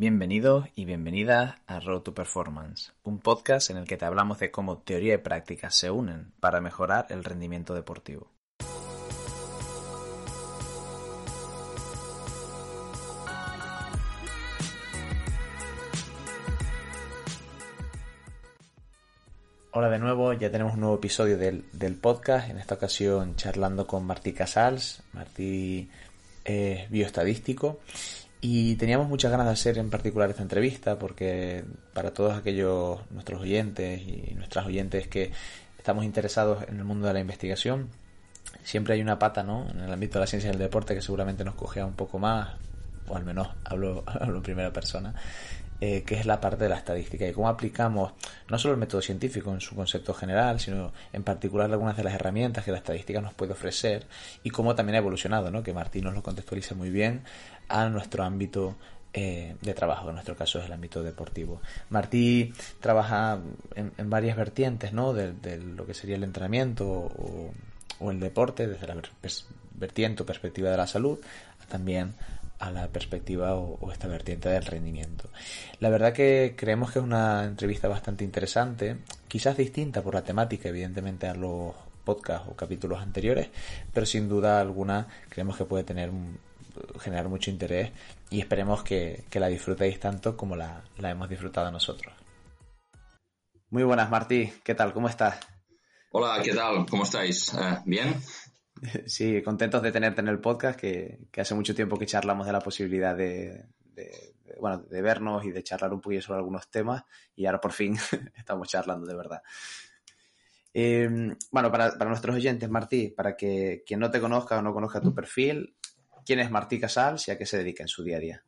Bienvenidos y bienvenidas a Road to Performance, un podcast en el que te hablamos de cómo teoría y práctica se unen para mejorar el rendimiento deportivo. Hola de nuevo, ya tenemos un nuevo episodio del, podcast, en esta ocasión charlando con Martí Casals. Martí es bioestadístico y teníamos muchas ganas de hacer en particular esta entrevista porque para todos aquellos nuestros oyentes y nuestras oyentes que estamos interesados en el mundo de la investigación, siempre hay una pata ¿no? en el ámbito de la ciencia y el deporte que seguramente nos cogea un poco más, o al menos hablo, hablo en primera persona, eh, que es la parte de la estadística y cómo aplicamos no solo el método científico en su concepto general, sino en particular algunas de las herramientas que la estadística nos puede ofrecer y cómo también ha evolucionado, ¿no? que Martín nos lo contextualiza muy bien a nuestro ámbito eh, de trabajo, en nuestro caso es el ámbito deportivo. Martí trabaja en, varias vertientes ¿no? de, lo que sería el entrenamiento o, o el deporte, desde la vertiente o perspectiva de la salud, también a la perspectiva o, esta vertiente del rendimiento. La verdad que creemos que es una entrevista bastante interesante, quizás distinta por la temática, evidentemente, a los podcasts o capítulos anteriores, pero sin duda alguna creemos que puede tener generar mucho interés y esperemos que, la disfrutéis tanto como la, hemos disfrutado nosotros. Muy buenas, Martí. ¿Qué tal? ¿Cómo estás? Hola, ¿qué tal? ¿Cómo estáis? Eh, ¿Bien? Sí, contentos de tenerte en el podcast, que, hace mucho tiempo que charlamos de la posibilidad de, bueno, de vernos y de charlar un poquito sobre algunos temas y ahora por fin estamos charlando de verdad. Em, bueno, para, para, nuestros oyentes, Martí, para que quien no te conozca o no conozca tu perfil, ¿quién es Martí Casals y a qué se dedica en su día a día?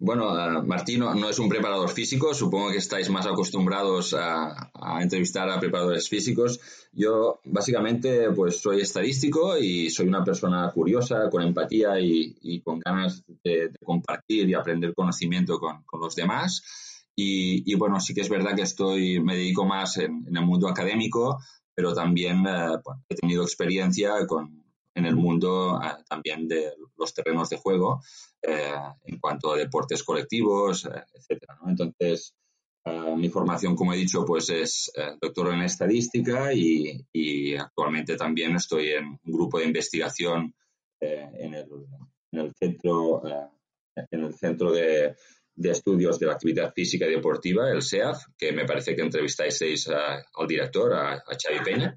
Bueno, uh, Martín no, es un preparador físico, supongo que estáis más acostumbrados a, entrevistar a preparadores físicos. Yo básicamente pues soy estadístico y soy una persona curiosa, con empatía y, con ganas de, compartir y aprender conocimiento con, los demás. Y, bueno, sí que es verdad que estoy, me dedico más en, el mundo académico, pero también eh, he tenido experiencia con, en el mundo eh, también de los terrenos de juego eh, en cuanto a deportes colectivos, eh, etcétera. Entonces, mi formación, como he dicho, pues es doctor en estadística y, actualmente también estoy en un grupo de investigación en el, centro, en el centro de, estudios de la actividad física y deportiva, el SEAF, que me parece que entrevistáis al director, a, a Xavi Peña.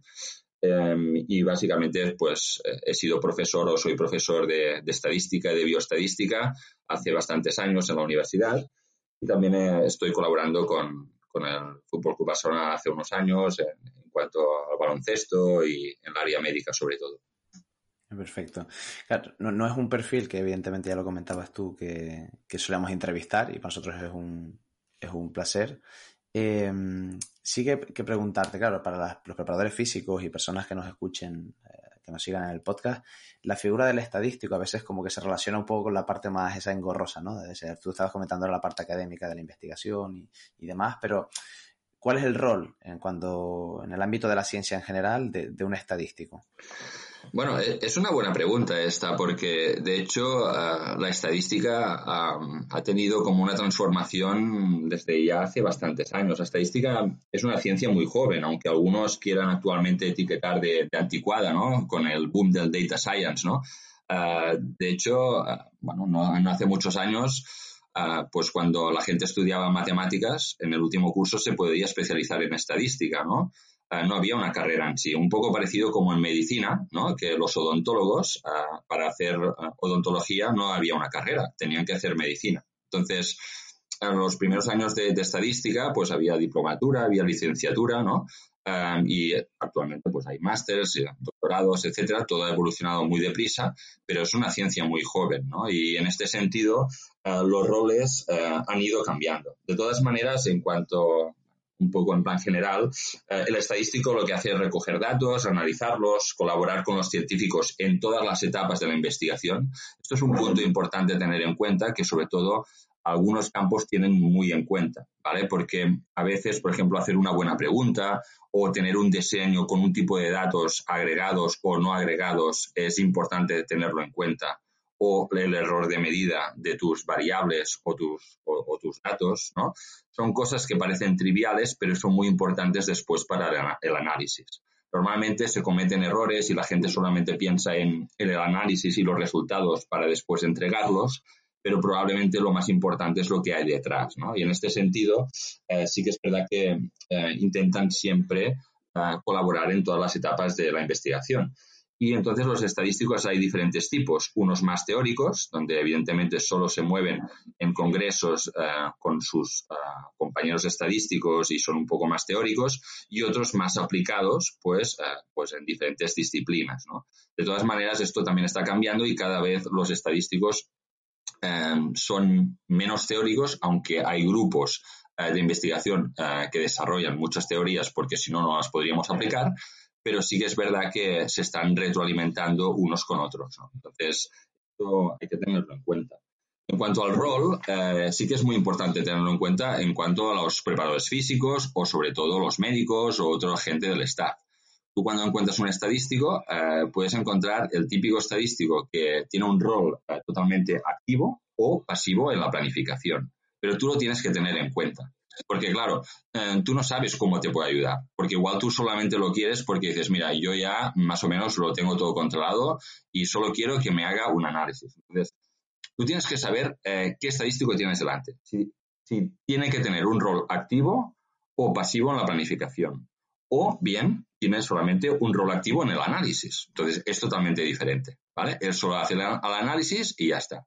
Em, y básicamente pues he sido profesor o soy profesor de, estadística y de bioestadística hace bastantes años en la universidad y también eh, estoy colaborando con, el Fútbol Club Barcelona hace unos años en, cuanto al baloncesto y en el área médica sobre todo. Perfecto. no, es un perfil que evidentemente ya lo comentabas tú que, que solemos entrevistar y para nosotros es un, es un placer. Eh, sí que, preguntarte, claro, para los preparadores físicos y personas que nos escuchen, eh, que nos sigan en el podcast, la figura del estadístico a veces como que se relaciona un poco con la parte más esa engorrosa, ¿no? Tú estabas comentando la parte académica de la investigación y, demás, pero ¿cuál es el rol en cuando, en el ámbito de la ciencia en general de, de un estadístico? Bueno, e, es una buena pregunta esta, porque de hecho ah, la estadística ha tenido como una transformación desde ya hace bastantes años. La estadística es una ciencia muy joven, aunque algunos quieran actualmente etiquetar de, anticuada, ¿no? Con el boom del data science, ¿no? Ah, de hecho, bueno, no, hace muchos años, pues cuando la gente estudiaba matemáticas, en el último curso se podía especializar en estadística, ¿no? Eh, no había una carrera en sí, un poco parecido como en medicina, ¿no? que los odontólogos eh, para hacer eh, odontología no había una carrera, tenían que hacer medicina. Entonces, en los primeros años de, estadística, pues había diplomatura, había licenciatura, ¿no? y actualmente pues hay másteres, doctorados, etcétera. Todo ha evolucionado muy deprisa, pero es una ciencia muy joven, ¿no? Y en este sentido, los roles han ido cambiando. De todas maneras, en cuanto un poco en plan general, eh, el estadístico lo que hace es recoger datos, analizarlos, colaborar con los científicos en todas las etapas de la investigación. Esto es un punto importante tener en cuenta que sobre todo algunos campos tienen muy en cuenta, ¿vale? Porque a veces, por ejemplo, hacer una buena pregunta o tener un diseño con un tipo de datos agregados o no agregados es importante tenerlo en cuenta. El error de medida de tus variables o tus, o, tus datos, ¿no? Son cosas que parecen triviales, pero son muy importantes después para el análisis. Normalmente se cometen errores y la gente solamente piensa en el análisis y los resultados para después entregarlos, pero probablemente lo más importante es lo que hay detrás, ¿no? Y en este sentido, eh, sí que es verdad que eh, intentan siempre eh, colaborar en todas las etapas de la investigación. Y entonces los estadísticos hay diferentes tipos, unos más teóricos, donde evidentemente solo se mueven en congresos con sus compañeros estadísticos y son un poco más teóricos, y otros más aplicados, pues, pues en diferentes disciplinas. De todas maneras, esto también está cambiando y cada vez los estadísticos son menos teóricos, aunque hay grupos de investigación que desarrollan muchas teorías porque si no, no las podríamos aplicar, pero sí que es verdad que se están retroalimentando unos con otros. Entonces, esto hay que tenerlo en cuenta. En cuanto al rol, eh, sí que es muy importante tenerlo en cuenta en cuanto a los preparadores físicos o sobre todo los médicos o otra gente del staff. Tú cuando encuentras un estadístico, eh, puedes encontrar el típico estadístico que tiene un rol eh, totalmente activo o pasivo en la planificación. Pero tú lo tienes que tener en cuenta. Porque claro, eh, tú no sabes cómo te puede ayudar. Porque igual tú solamente lo quieres porque dices, mira, yo ya más o menos lo tengo todo controlado y solo quiero que me haga un análisis. Entonces, tú tienes que saber qué estadístico tienes delante. si tiene que tener un rol activo o pasivo en la planificación. O bien tiene solamente un rol activo en el análisis. Entonces, es totalmente diferente, ¿vale? Él solo hace el análisis y ya está.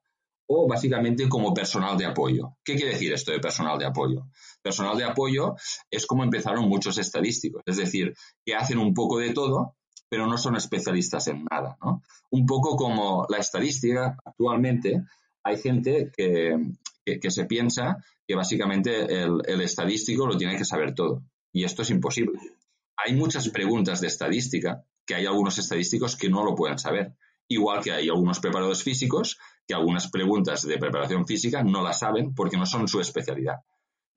O básicamente como personal de apoyo. ¿Qué quiere decir esto de personal de apoyo? Personal de apoyo es como empezaron muchos estadísticos, es decir, que hacen un poco de todo, pero no son especialistas en nada, ¿no? Un poco como la estadística, actualmente hay gente que, se piensa que básicamente el estadístico lo tiene que saber todo. Y esto es imposible hay muchas preguntas de estadística que hay algunos estadísticos que no lo pueden saber. Igual que hay algunos preparadores físicos que algunas preguntas de preparación física no las saben porque no son su especialidad.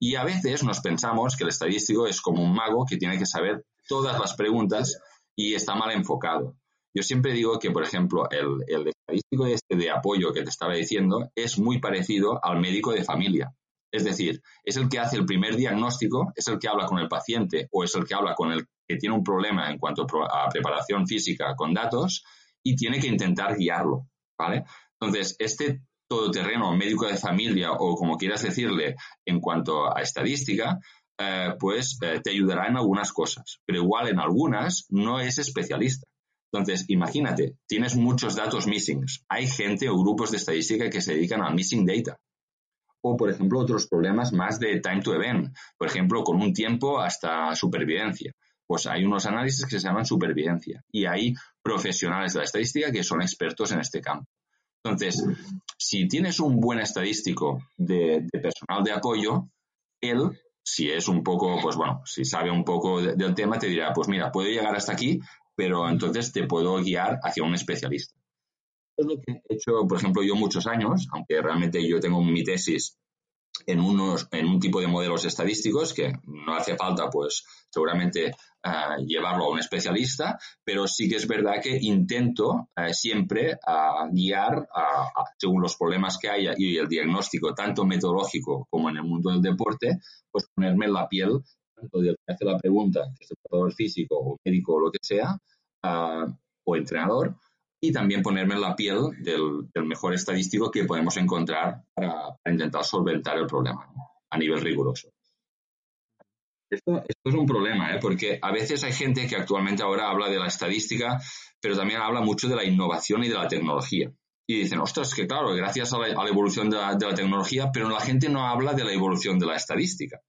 Y a veces nos pensamos que el estadístico es como un mago que tiene que saber todas las preguntas y está mal enfocado. Yo siempre digo que, por ejemplo, el, el estadístico este de apoyo que te estaba diciendo es muy parecido al médico de familia. Es decir, es el que hace el primer diagnóstico, es el que habla con el paciente o es el que habla con el que tiene un problema en cuanto a preparación física con datos y tiene que intentar guiarlo, ¿vale? Entonces, este todoterreno médico de familia o como quieras decirle en cuanto a estadística, eh, pues eh, te ayudará en algunas cosas, pero igual en algunas no es especialista. Entonces, imagínate, tienes muchos datos missing. Hay gente o grupos de estadística que se dedican al missing data o, por ejemplo, otros problemas más de time to event, por ejemplo, con un tiempo hasta supervivencia. Pues hay unos análisis que se llaman supervivencia y hay profesionales de la estadística que son expertos en este campo. Entonces, si tienes un buen estadístico de, personal de apoyo, él, si es un poco, pues bueno, si sabe un poco del tema, te dirá, pues mira, puedo llegar hasta aquí, pero entonces te puedo guiar hacia un especialista es lo que he hecho, por ejemplo, yo muchos años, aunque realmente yo tengo mi tesis en, unos, en un tipo de modelos estadísticos que no hace falta, pues, seguramente eh, llevarlo a un especialista, pero sí que es verdad que intento eh, siempre guiar según los problemas que haya y el diagnóstico, tanto metodológico como en el mundo del deporte, pues ponerme la piel tanto del que hace la pregunta, que es el jugador físico o médico o lo que sea, eh, o entrenador, y también ponerme en la piel del, mejor estadístico que podemos encontrar para, intentar solventar el problema a nivel riguroso. Esto, es un problema, ¿eh? porque a veces hay gente que actualmente ahora habla de la estadística, pero también habla mucho de la innovación y de la tecnología. y dicen, ostras, que claro, gracias a la, evolución de la, tecnología, pero la gente no habla de la evolución de la estadística.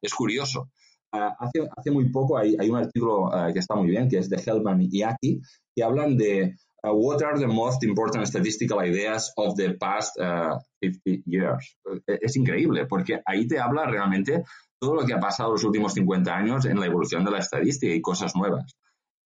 Es curioso. Ah, hace, hace, muy poco hay, un artículo ah, que está muy bien, que es de Hellman y Aki, que hablan de uh, what are the most important statistical ideas of the past 50 years. Es increíble, porque ahí te habla realmente todo lo que ha pasado los últimos 50 años en la evolución de la estadística y cosas nuevas.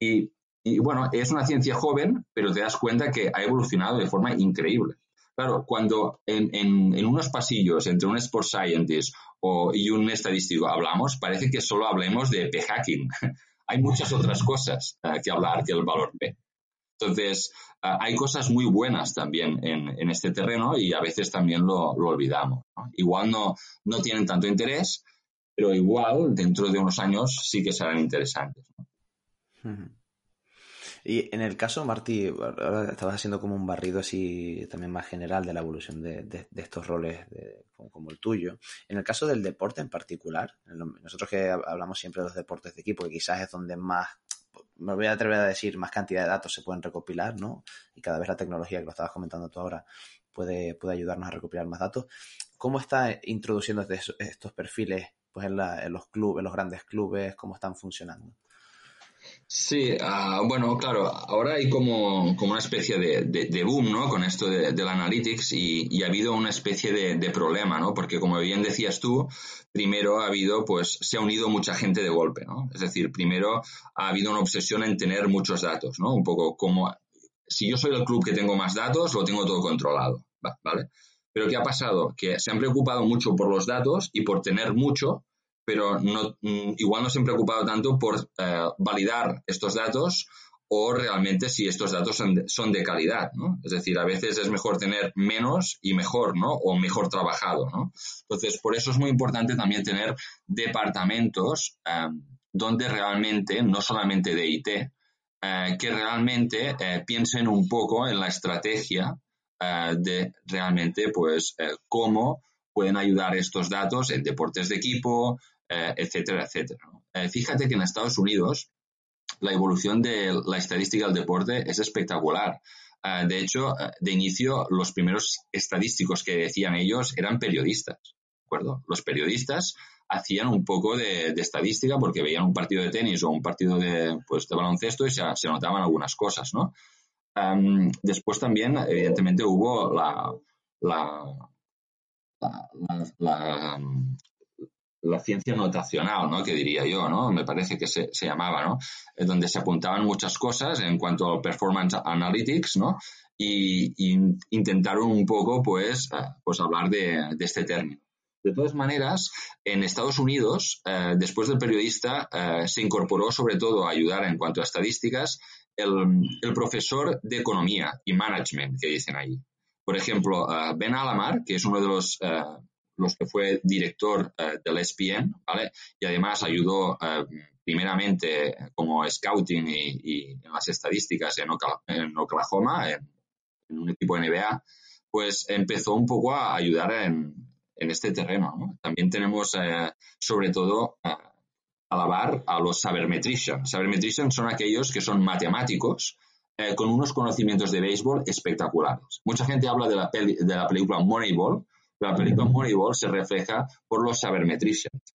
Y y bueno, es una ciencia joven, pero te das cuenta que ha evolucionado de forma increíble. Claro, cuando en, unos pasillos entre un sports scientist o, y un estadístico hablamos, parece que solo hablemos de p-hacking. hay muchas otras cosas eh, que hablar que el valor P. Entonces, eh, hay cosas muy buenas también en, este terreno y a veces también lo, olvidamos. Igual no, no tienen tanto interés, pero igual dentro de unos años sí que serán interesantes. Y en el caso, Martí, ahora estabas haciendo como un barrido así también más general de la evolución de, estos roles como, el tuyo. En el caso del deporte en particular, nosotros que hablamos siempre de los deportes de equipo, que quizás es donde más, me voy a atrever a decir, más cantidad de datos se pueden recopilar, ¿no? Y cada vez la tecnología que lo estabas comentando tú ahora puede, puede ayudarnos a recopilar más datos. ¿Cómo está introduciendo estos perfiles pues en, en los clubes, en los grandes clubes, cómo están funcionando? Sí, ah, bueno, claro, ahora hay como, como una especie de, boom, ¿no? Con esto de, del analytics y, ha habido una especie de, problema, ¿no? Porque como bien decías tú, primero ha habido, pues, se ha unido mucha gente de golpe, ¿no? Es decir, primero ha habido una obsesión en tener muchos datos, ¿no? Un poco como, si yo soy el club que tengo más datos, lo tengo todo controlado, ¿vale? Pero ¿qué ha pasado? Que se han preocupado mucho por los datos y por tener mucho, pero no, mm, igual no se han preocupado tanto por eh, validar estos datos o realmente si estos datos son de, calidad, ¿no? Es decir, a veces es mejor tener menos y mejor, ¿no? O mejor trabajado, ¿no? Entonces, por eso es muy importante también tener departamentos em, donde realmente, no solamente de IT, eh, que realmente eh, piensen un poco en la estrategia de realmente, pues, cómo pueden ayudar estos datos en deportes de equipo, eh, etcétera, etcétera. Eh, fíjate que en Estados Unidos la evolución de la estadística del deporte es espectacular. Eh, de hecho, de inicio, los primeros estadísticos que decían ellos eran periodistas. ¿de acuerdo? Los periodistas hacían un poco de, estadística porque veían un partido de tenis o un partido de, pues, de baloncesto y se, notaban algunas cosas, ¿no? Em, después también, evidentemente, hubo la ciencia notacional, ¿no? Que diría yo, ¿no? Me parece que se, llamaba, ¿no? donde se apuntaban muchas cosas en cuanto al performance analytics, ¿no? Y, intentaron un poco, pues, eh, pues hablar de, este término. De todas maneras, en Estados Unidos, eh, después del periodista, eh, se incorporó sobre todo a ayudar en cuanto a estadísticas el, el profesor de economía y management que dicen ahí. Por ejemplo, Ben Alamar, que es uno de los los que fue director eh, del ESPN, ¿vale? Y además ayudó eh, primeramente como scouting y, en las estadísticas en, Oklahoma, en, un equipo NBA, pues empezó un poco a ayudar en, este terreno. También tenemos, eh, sobre todo, alabar a los sabermetricians. Sabermetricians son aquellos que son matemáticos con unos conocimientos de béisbol espectaculares. Mucha gente habla de la, de la película Moneyball, la película Moneyball se refleja por los sabermetricians.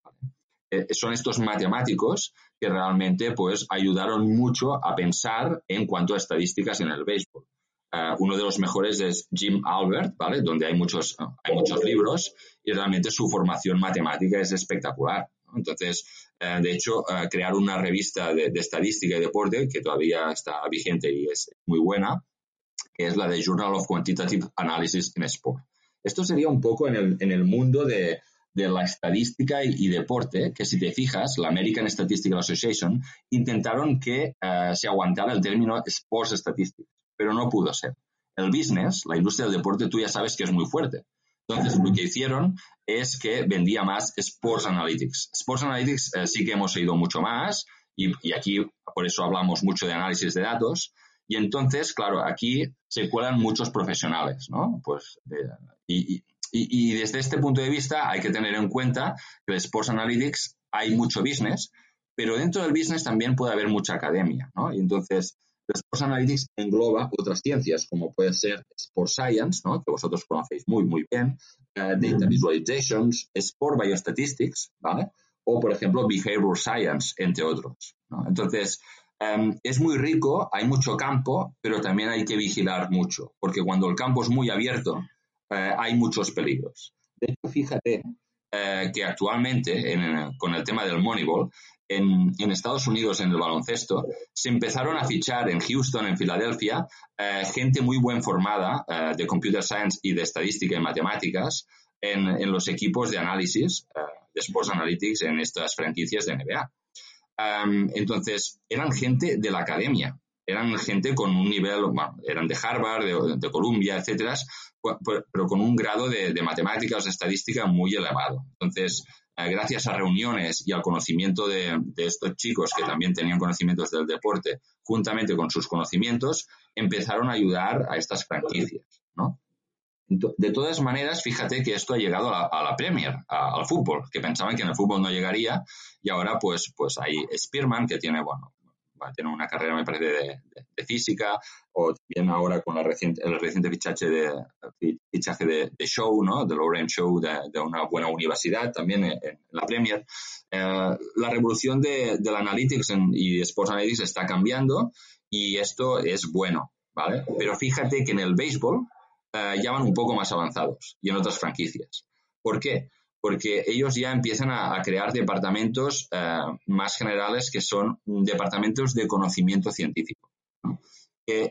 Eh, son estos matemáticos que realmente pues ayudaron mucho a pensar en cuanto a estadísticas en el béisbol. Eh, uno de los mejores es Jim Albert, ¿vale? Donde hay muchos, hay muchos libros y realmente su formación matemática es espectacular. Entonces, eh, de hecho, crear una revista de, de, estadística y deporte que todavía está vigente y es muy buena, que es la de Journal of Quantitative Analysis in Sport. Esto sería un poco en el, en el mundo de, de la estadística y, deporte, que si te fijas, la American Statistical Association intentaron que eh, se aguantara el término Sports Statistics, pero no pudo ser. El business, la industria del deporte, tú ya sabes que es muy fuerte. Entonces, lo que hicieron es que vendía más Sports Analytics. Sports Analytics eh, sí que hemos oído mucho más y, y, aquí por eso hablamos mucho de análisis de datos. Y entonces, claro, aquí se cuelan muchos profesionales, ¿no? Pues y, desde este punto de vista hay que tener en cuenta que en Sports Analytics hay mucho business, pero dentro del business también puede haber mucha academia, ¿no? Y entonces Sports Analytics engloba otras ciencias, como puede ser Sports Science, ¿no? que vosotros conocéis muy, muy bien, eh, Data Visualizations, Sport Biostatistics, ¿vale? O, por ejemplo, Behavioral Science, entre otros. Entonces, em, es muy rico, hay mucho campo, pero también hay que vigilar mucho, porque cuando el campo es muy abierto, eh, hay muchos peligros. De hecho, fíjate eh, que actualmente, con el tema del Moneyball, en, Estados Unidos en el baloncesto, se empezaron a fichar en Houston, en Filadelfia, eh, gente muy buen formada eh, de computer science y de estadística y matemáticas en, los equipos de análisis eh, de Sports Analytics en estas franquicias de NBA. entonces, eran gente de la academia, eran gente con un nivel, bueno, eran de Harvard, de, Columbia, etcétera, pero con un grado de, de matemáticas, de estadística muy elevado. Entonces, eh, gracias a reuniones y al conocimiento de, estos chicos que también tenían conocimientos del deporte, juntamente con sus conocimientos, empezaron a ayudar a estas franquicias, ¿no? De todas maneras, fíjate que esto ha llegado a la, Premier, al fútbol, que pensaban que en el fútbol no llegaría y ahora pues, pues hay Spearman que tiene, bueno, tiene una carrera, me parece, de, física, o también ahora con la reciente, el reciente fichaje de, fichaje de, Show, ¿no? De Lauren Show, de, una buena universidad también en, la Premier. Eh, la revolución de, la Analytics y Sports Analytics está cambiando y esto es bueno, ¿vale? Pero fíjate que en el béisbol eh, ya van un poco más avanzados y en otras franquicias. ¿Por qué? Porque ellos ya empiezan a, crear departamentos eh, más generales que son departamentos de conocimiento científico. Que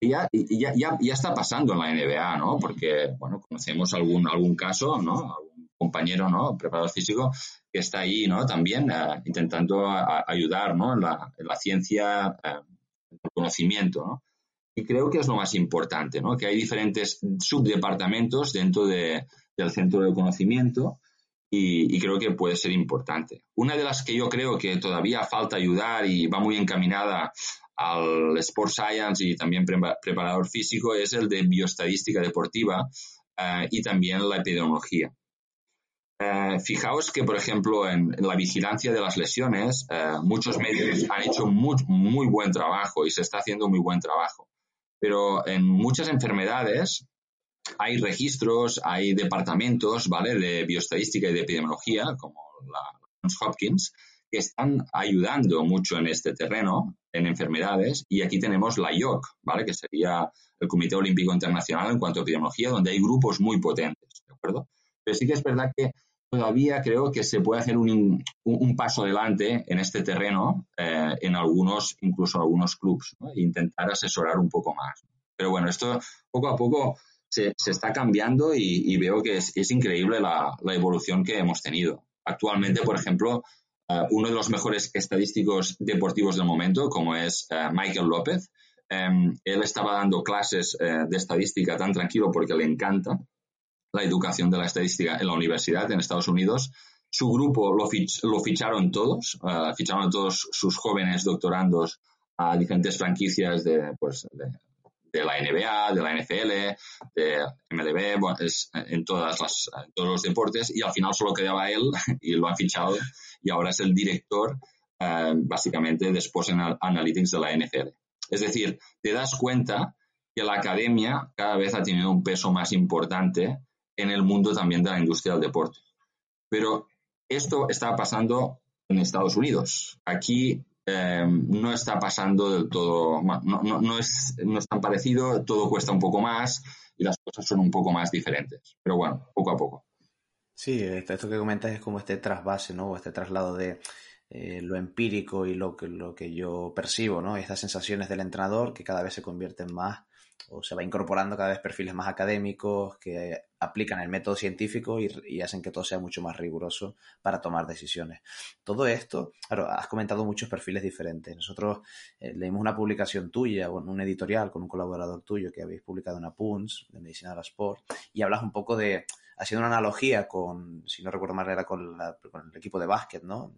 ya, ya, ya, está pasando en la NBA, ¿no? Porque, bueno, conocemos algún, algún caso, ¿no? Algún compañero, ¿no? Preparador físico que está ahí, ¿no? También eh, intentando ayudar, ¿no? En la, la ciencia, eh, el conocimiento, ¿no? Y creo que es lo más importante, ¿no? Que hay diferentes subdepartamentos dentro de, del centro de conocimiento y, creo que puede ser importante. Una de las que yo creo que todavía falta ayudar y va muy encaminada al Sport Science y también preparador físico es el de bioestadística deportiva eh, y también la epidemiología. Eh, fijaos que, por ejemplo, en, la vigilancia de las lesiones, eh, muchos medios han hecho muy, muy buen trabajo y se está haciendo muy buen trabajo. Pero en muchas enfermedades, hay registros, hay departamentos, ¿vale? De bioestadística y de epidemiología, como la Johns Hopkins, que están ayudando mucho en este terreno, en enfermedades, y aquí tenemos la IOC, ¿vale? Que sería el Comité Olímpico Internacional en cuanto a epidemiología, donde hay grupos muy potentes, ¿de acuerdo? Pero sí que es verdad que todavía creo que se puede hacer un, paso adelante en este terreno, eh, en algunos, incluso algunos clubs, e intentar asesorar un poco más. Pero bueno, esto poco a poco se, está cambiando y, veo que es, increíble la, evolución que hemos tenido. Actualmente, por ejemplo, eh, uno de los mejores estadísticos deportivos del momento, como es eh, Michael López, em, él estaba dando clases eh, de estadística tan tranquilo porque le encanta la educación de la estadística en la universidad en Estados Unidos. Su grupo lo, lo ficharon todos, ficharon todos sus jóvenes doctorandos a diferentes franquicias de, pues, de de la NBA, de la NFL, de MLB, en, todas las, todos los deportes y al final solo quedaba él y lo han fichado y ahora es el director eh, básicamente de Sports Analytics de la NFL. Es decir, te das cuenta que la academia cada vez ha tenido un peso más importante en el mundo también de la industria del deporte. Pero esto está pasando en Estados Unidos. Aquí Em, no está pasando del todo, no, no, no, es, no es tan parecido, todo cuesta un poco más y las cosas son un poco más diferentes. Pero bueno, poco a poco. Sí, esto que comentas es como este trasvase, ¿no? O este traslado de eh, lo empírico y lo que, lo que yo percibo, ¿no? Estas sensaciones del entrenador que cada vez se convierten más o se va incorporando cada vez perfiles más académicos que aplican el método científico y, hacen que todo sea mucho más riguroso para tomar decisiones. Todo esto, claro, has comentado muchos perfiles diferentes. Nosotros eh, leímos una publicación tuya, un editorial con un colaborador tuyo que habéis publicado en Apuns de Medicina de la Sport y hablas un poco de, haciendo una analogía con, si no recuerdo mal, era con, el equipo de básquet, ¿no?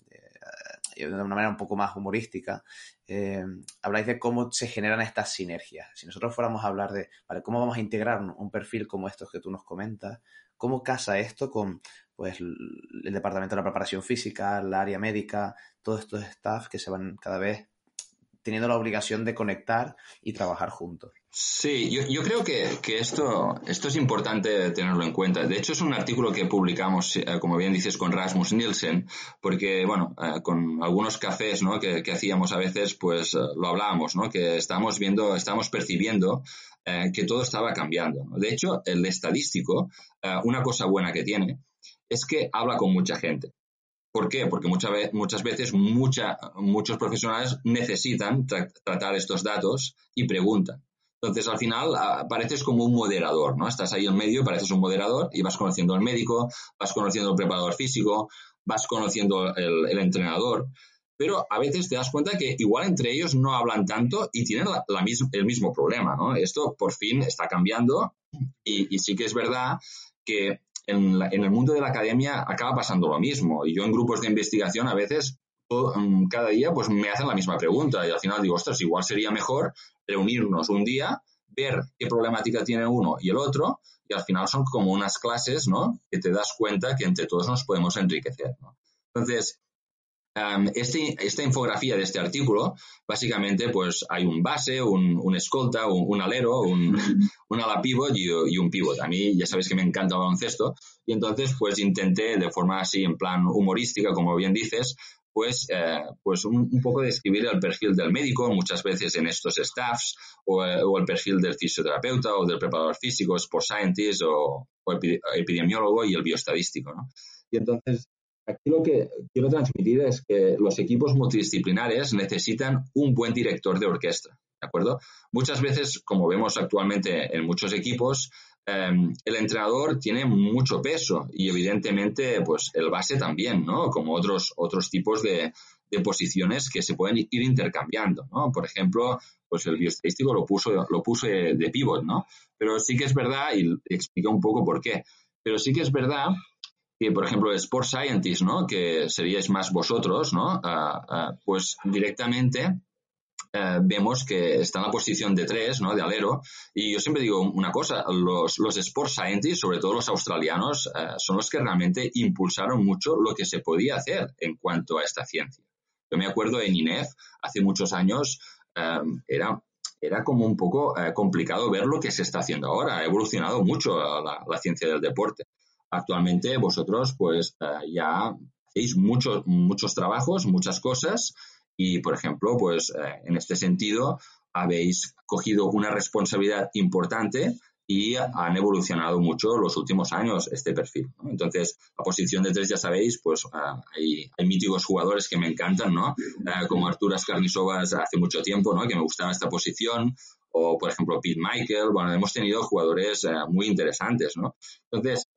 De una manera un poco más humorística, eh, habláis de cómo se generan estas sinergias. Si nosotros fuéramos a hablar de, ¿cómo vamos a integrar un perfil como estos que tú nos comentas? ¿Cómo casa esto con pues, el departamento de la preparación física, la área médica, todos estos staff que se van cada vez teniendo la obligación de conectar y trabajar juntos. Sí, yo, creo que, esto, esto es importante tenerlo en cuenta. De hecho, es un artículo que publicamos, eh, como bien dices, con Rasmus Nielsen, porque, bueno, eh, con algunos cafés ¿no? que, hacíamos a veces, pues eh, lo hablábamos, ¿no? que estamos viendo, estamos percibiendo que todo estaba cambiando. De hecho, el estadístico, una cosa buena que tiene, es que habla con mucha gente. ¿Por qué? Porque muchas muchas veces muchos profesionales necesitan tratar estos datos y preguntan. Entonces, al final, apareces como un moderador, ¿no? Estás ahí en medio, pareces un moderador y vas conociendo al médico, vas conociendo al preparador físico, vas conociendo el, entrenador, pero a veces te das cuenta que igual entre ellos no hablan tanto y tienen la, el mismo problema, ¿no? Esto por fin está cambiando y, sí que es verdad que en, en, el mundo de la academia acaba pasando lo mismo. Y yo en grupos de investigación a veces Mm, cada día pues me hacen la misma pregunta y al final digo, ostras, igual sería mejor reunirnos un día, ver qué problemática tiene uno y el otro y al final son como unas clases, ¿no? Que te das cuenta que entre todos nos podemos enriquecer. Entonces, este, esta infografía de este artículo, básicamente, pues hay un base, un, escolta, un, alero, un, un ala pivot y, y, un pivot. A mí ya sabéis que me encanta el baloncesto y entonces pues intenté de forma así, en plan humorística, como bien dices, pues, eh, pues un, poco describir el perfil del médico, muchas veces en estos staffs, o, eh, el perfil del fisioterapeuta o del preparador físico, sport scientist o, epidemiólogo y el bioestadístico. ¿no? Y entonces, aquí lo que quiero transmitir es que los equipos multidisciplinares necesitan un buen director de orquesta. ¿De acuerdo? Muchas veces, como vemos actualmente en muchos equipos, Em, el entrenador tiene mucho peso y evidentemente pues el base también, ¿no? Como otros, otros tipos de, posiciones que se pueden ir intercambiando, ¿no? Por ejemplo, pues el bioestadístico lo puso, lo puso de, pivot, ¿no? Pero sí que es verdad, y explica un poco por qué, pero sí que es verdad que, por ejemplo, Sport Scientist, ¿no? Que seríais más vosotros, ¿no? Ah, pues directamente eh, vemos que está en la posición de tres, ¿no? De alero. Y yo siempre digo una cosa, los, los sport scientists, sobre todo los australianos, eh, son los que realmente impulsaron mucho lo que se podía hacer en cuanto a esta ciencia. Yo me acuerdo en INEF, hace muchos años, eh, era, era como un poco complicado ver lo que se está haciendo ahora. Ha evolucionado mucho la ciencia del deporte. Actualmente vosotros pues ya hacéis muchos, muchos trabajos, muchas cosas y, por ejemplo, pues eh, en este sentido habéis cogido una responsabilidad importante y han evolucionado mucho los últimos años este perfil. Entonces, la posición de tres, ya sabéis, pues ah, hay, hay, míticos jugadores que me encantan, ¿no? Como Arturas Carnisovas hace mucho tiempo, ¿no? Que me gustaba esta posición, o por ejemplo Pete Michael, bueno, hemos tenido jugadores eh, muy interesantes, ¿no? Entonces,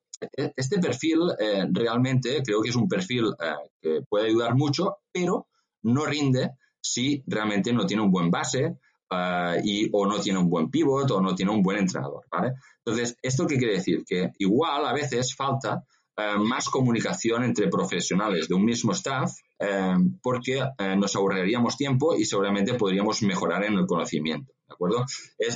este perfil eh, realmente creo que es un perfil que puede ayudar mucho, pero no rinde si realmente no tiene un buen base eh, y, o no tiene un buen pivot o no tiene un buen entrenador, ¿vale? Entonces, ¿esto qué quiere decir? Que igual a veces falta eh, más comunicación entre profesionales de un mismo staff eh, porque nos ahorraríamos tiempo y seguramente podríamos mejorar en el conocimiento, ¿de acuerdo?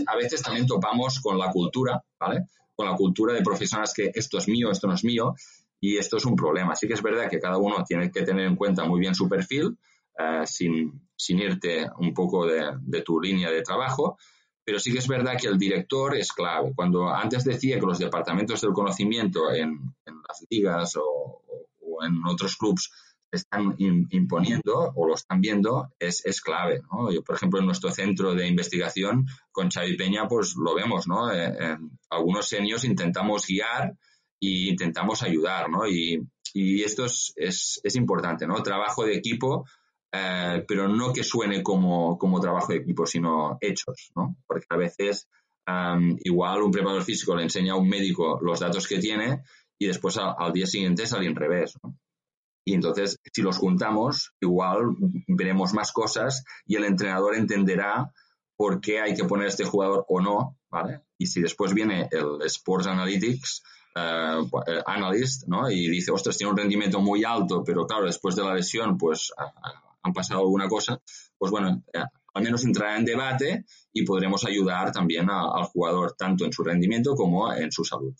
A veces también topamos con la cultura, ¿vale? Con la cultura de profesionales que esto es mío, esto no es mío y esto es un problema. Así que es verdad que cada uno tiene que tener en cuenta muy bien su perfil, eh, sin, irte un poco de, tu línea de trabajo, pero sí que es verdad que el director es clave. Cuando antes decía que los departamentos del conocimiento en, las ligas o, en otros clubes están imponiendo o lo están viendo, es, clave. por ejemplo, en nuestro centro de investigación con Xavi Peña, pues lo vemos, ¿no? Eh, en algunos senios intentamos guiar e intentamos ayudar, ¿no? Y, esto es, es, es, importante, ¿no? Trabajo de equipo eh, pero no que suene como, trabajo de equipo, sino hechos, ¿no? Porque a veces igual un preparador físico le enseña a un médico los datos que tiene y después al, día siguiente sale al revés, ¿no? Y entonces, si los juntamos, igual veremos más cosas y el entrenador entenderá por qué hay que poner este jugador o no, ¿vale? Y si después viene el Sports Analytics, eh, Analyst, ¿no? Y dice, ostras, tiene un rendimiento muy alto, pero claro, después de la lesión, pues han pasado alguna cosa, pues bueno, eh, al menos entrará en debate y podremos ayudar también al jugador tanto en su rendimiento como en su salud.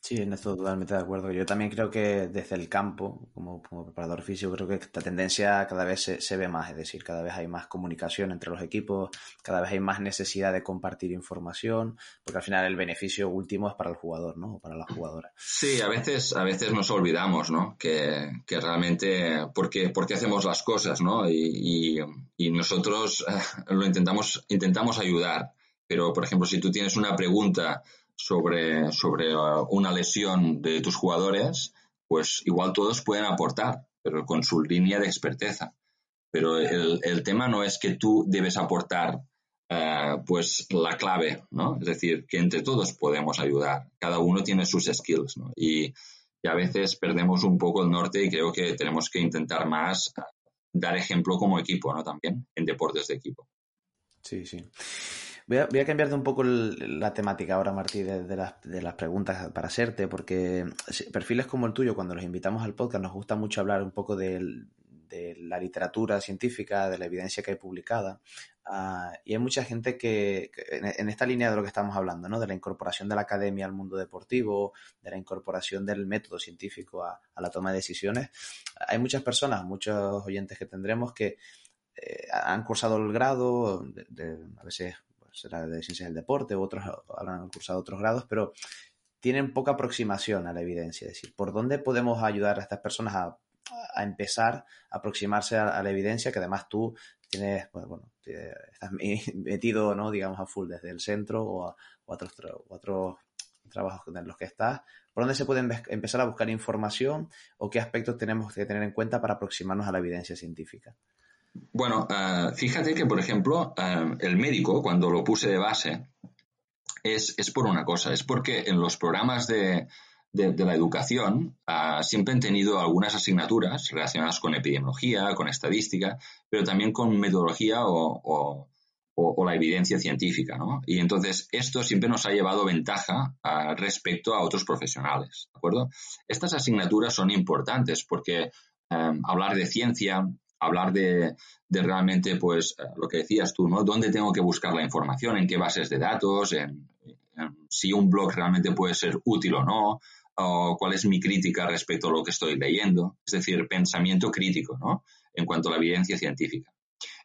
Sí, en esto totalmente de acuerdo. Yo también creo que desde el campo, como, preparador físico, creo que esta tendencia cada vez se, ve más, es decir, cada vez hay más comunicación entre los equipos, cada vez hay más necesidad de compartir información, porque al final el beneficio último es para el jugador, ¿no? O para la jugadora. Sí, a veces, a veces nos olvidamos, ¿no? Que, que realmente, porque, porque hacemos las cosas, ¿no? Y, y, nosotros eh, lo intentamos, intentamos ayudar. Pero, por ejemplo, si tú tienes una pregunta sobre, sobre uh, una lesión de tus jugadores, pues igual todos pueden aportar, pero con su línea de experteza. Pero el, el tema no es que tú debes aportar uh, pues la clave, ¿no? Es decir, que entre todos podemos ayudar. Cada uno tiene sus skills, ¿no? Y, y a veces perdemos un poco el norte y creo que tenemos que intentar más uh, dar ejemplo como equipo, ¿no? También en deportes de equipo. Sí, sí. Voy a, voy a un poco la temática ahora, Martí, de, las, preguntas para hacerte, porque perfiles como el tuyo, cuando los invitamos al podcast, nos gusta mucho hablar un poco de, la literatura científica, de la evidencia que hay publicada. Uh, y hay mucha gente que, en, esta línea de lo que estamos hablando, ¿no? De la incorporación de la academia al mundo deportivo, de la incorporación del método científico a, la toma de decisiones. Hay muchas personas, muchos oyentes que tendremos que eh, han cursado el grado, a veces será de ciencias del deporte, u otros habrán cursado otros grados, pero tienen poca aproximación a la evidencia. Es decir, ¿por dónde podemos ayudar a estas personas a, empezar a aproximarse a, la evidencia? Que además tú tienes, bueno, estás metido, ¿no? Digamos, a full desde el centro o a, otros, otros trabajos en los que estás. ¿Por dónde se puede empezar a buscar información o qué aspectos tenemos que tener en cuenta para aproximarnos a la evidencia científica? Bueno, eh, fíjate que, por ejemplo, eh, el médico, cuando lo puse de base, es, por una cosa, es porque en los programas de, la educación eh, siempre han tenido algunas asignaturas relacionadas con epidemiología, con estadística, pero también con metodología o, la evidencia científica, ¿no? Y entonces esto siempre nos ha llevado ventaja respecto a otros profesionales, ¿de acuerdo? Estas asignaturas son importantes porque hablar de ciencia, hablar de, realmente, pues, eh, lo que decías tú, ¿no? ¿Dónde tengo que buscar la información? ¿En qué bases de datos? En, si un blog realmente puede ser útil o no, o cuál es mi crítica respecto a lo que estoy leyendo, es decir, pensamiento crítico, ¿no? En cuanto a la evidencia científica.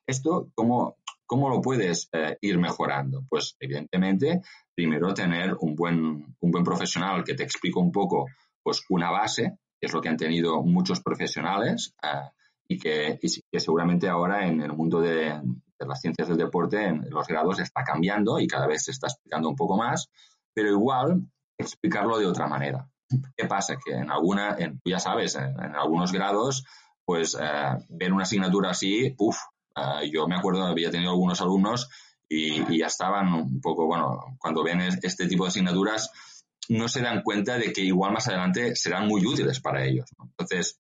Esto, ¿cómo, cómo lo puedes eh, ir mejorando? Pues, evidentemente, primero tener un buen, un buen profesional que te explique un poco, pues, una base, que es lo que han tenido muchos profesionales, eh, y que, seguramente ahora en el mundo de, las ciencias del deporte, en los grados está cambiando y cada vez se está explicando un poco más, pero igual explicarlo de otra manera. ¿Qué pasa? Que en alguna, en, ya sabes, en, algunos grados, pues eh, ver una asignatura así, uff, eh, yo me acuerdo, había tenido algunos alumnos y, ya estaban un poco, bueno, cuando ven este tipo de asignaturas, no se dan cuenta de que igual más adelante serán muy útiles para ellos. Entonces,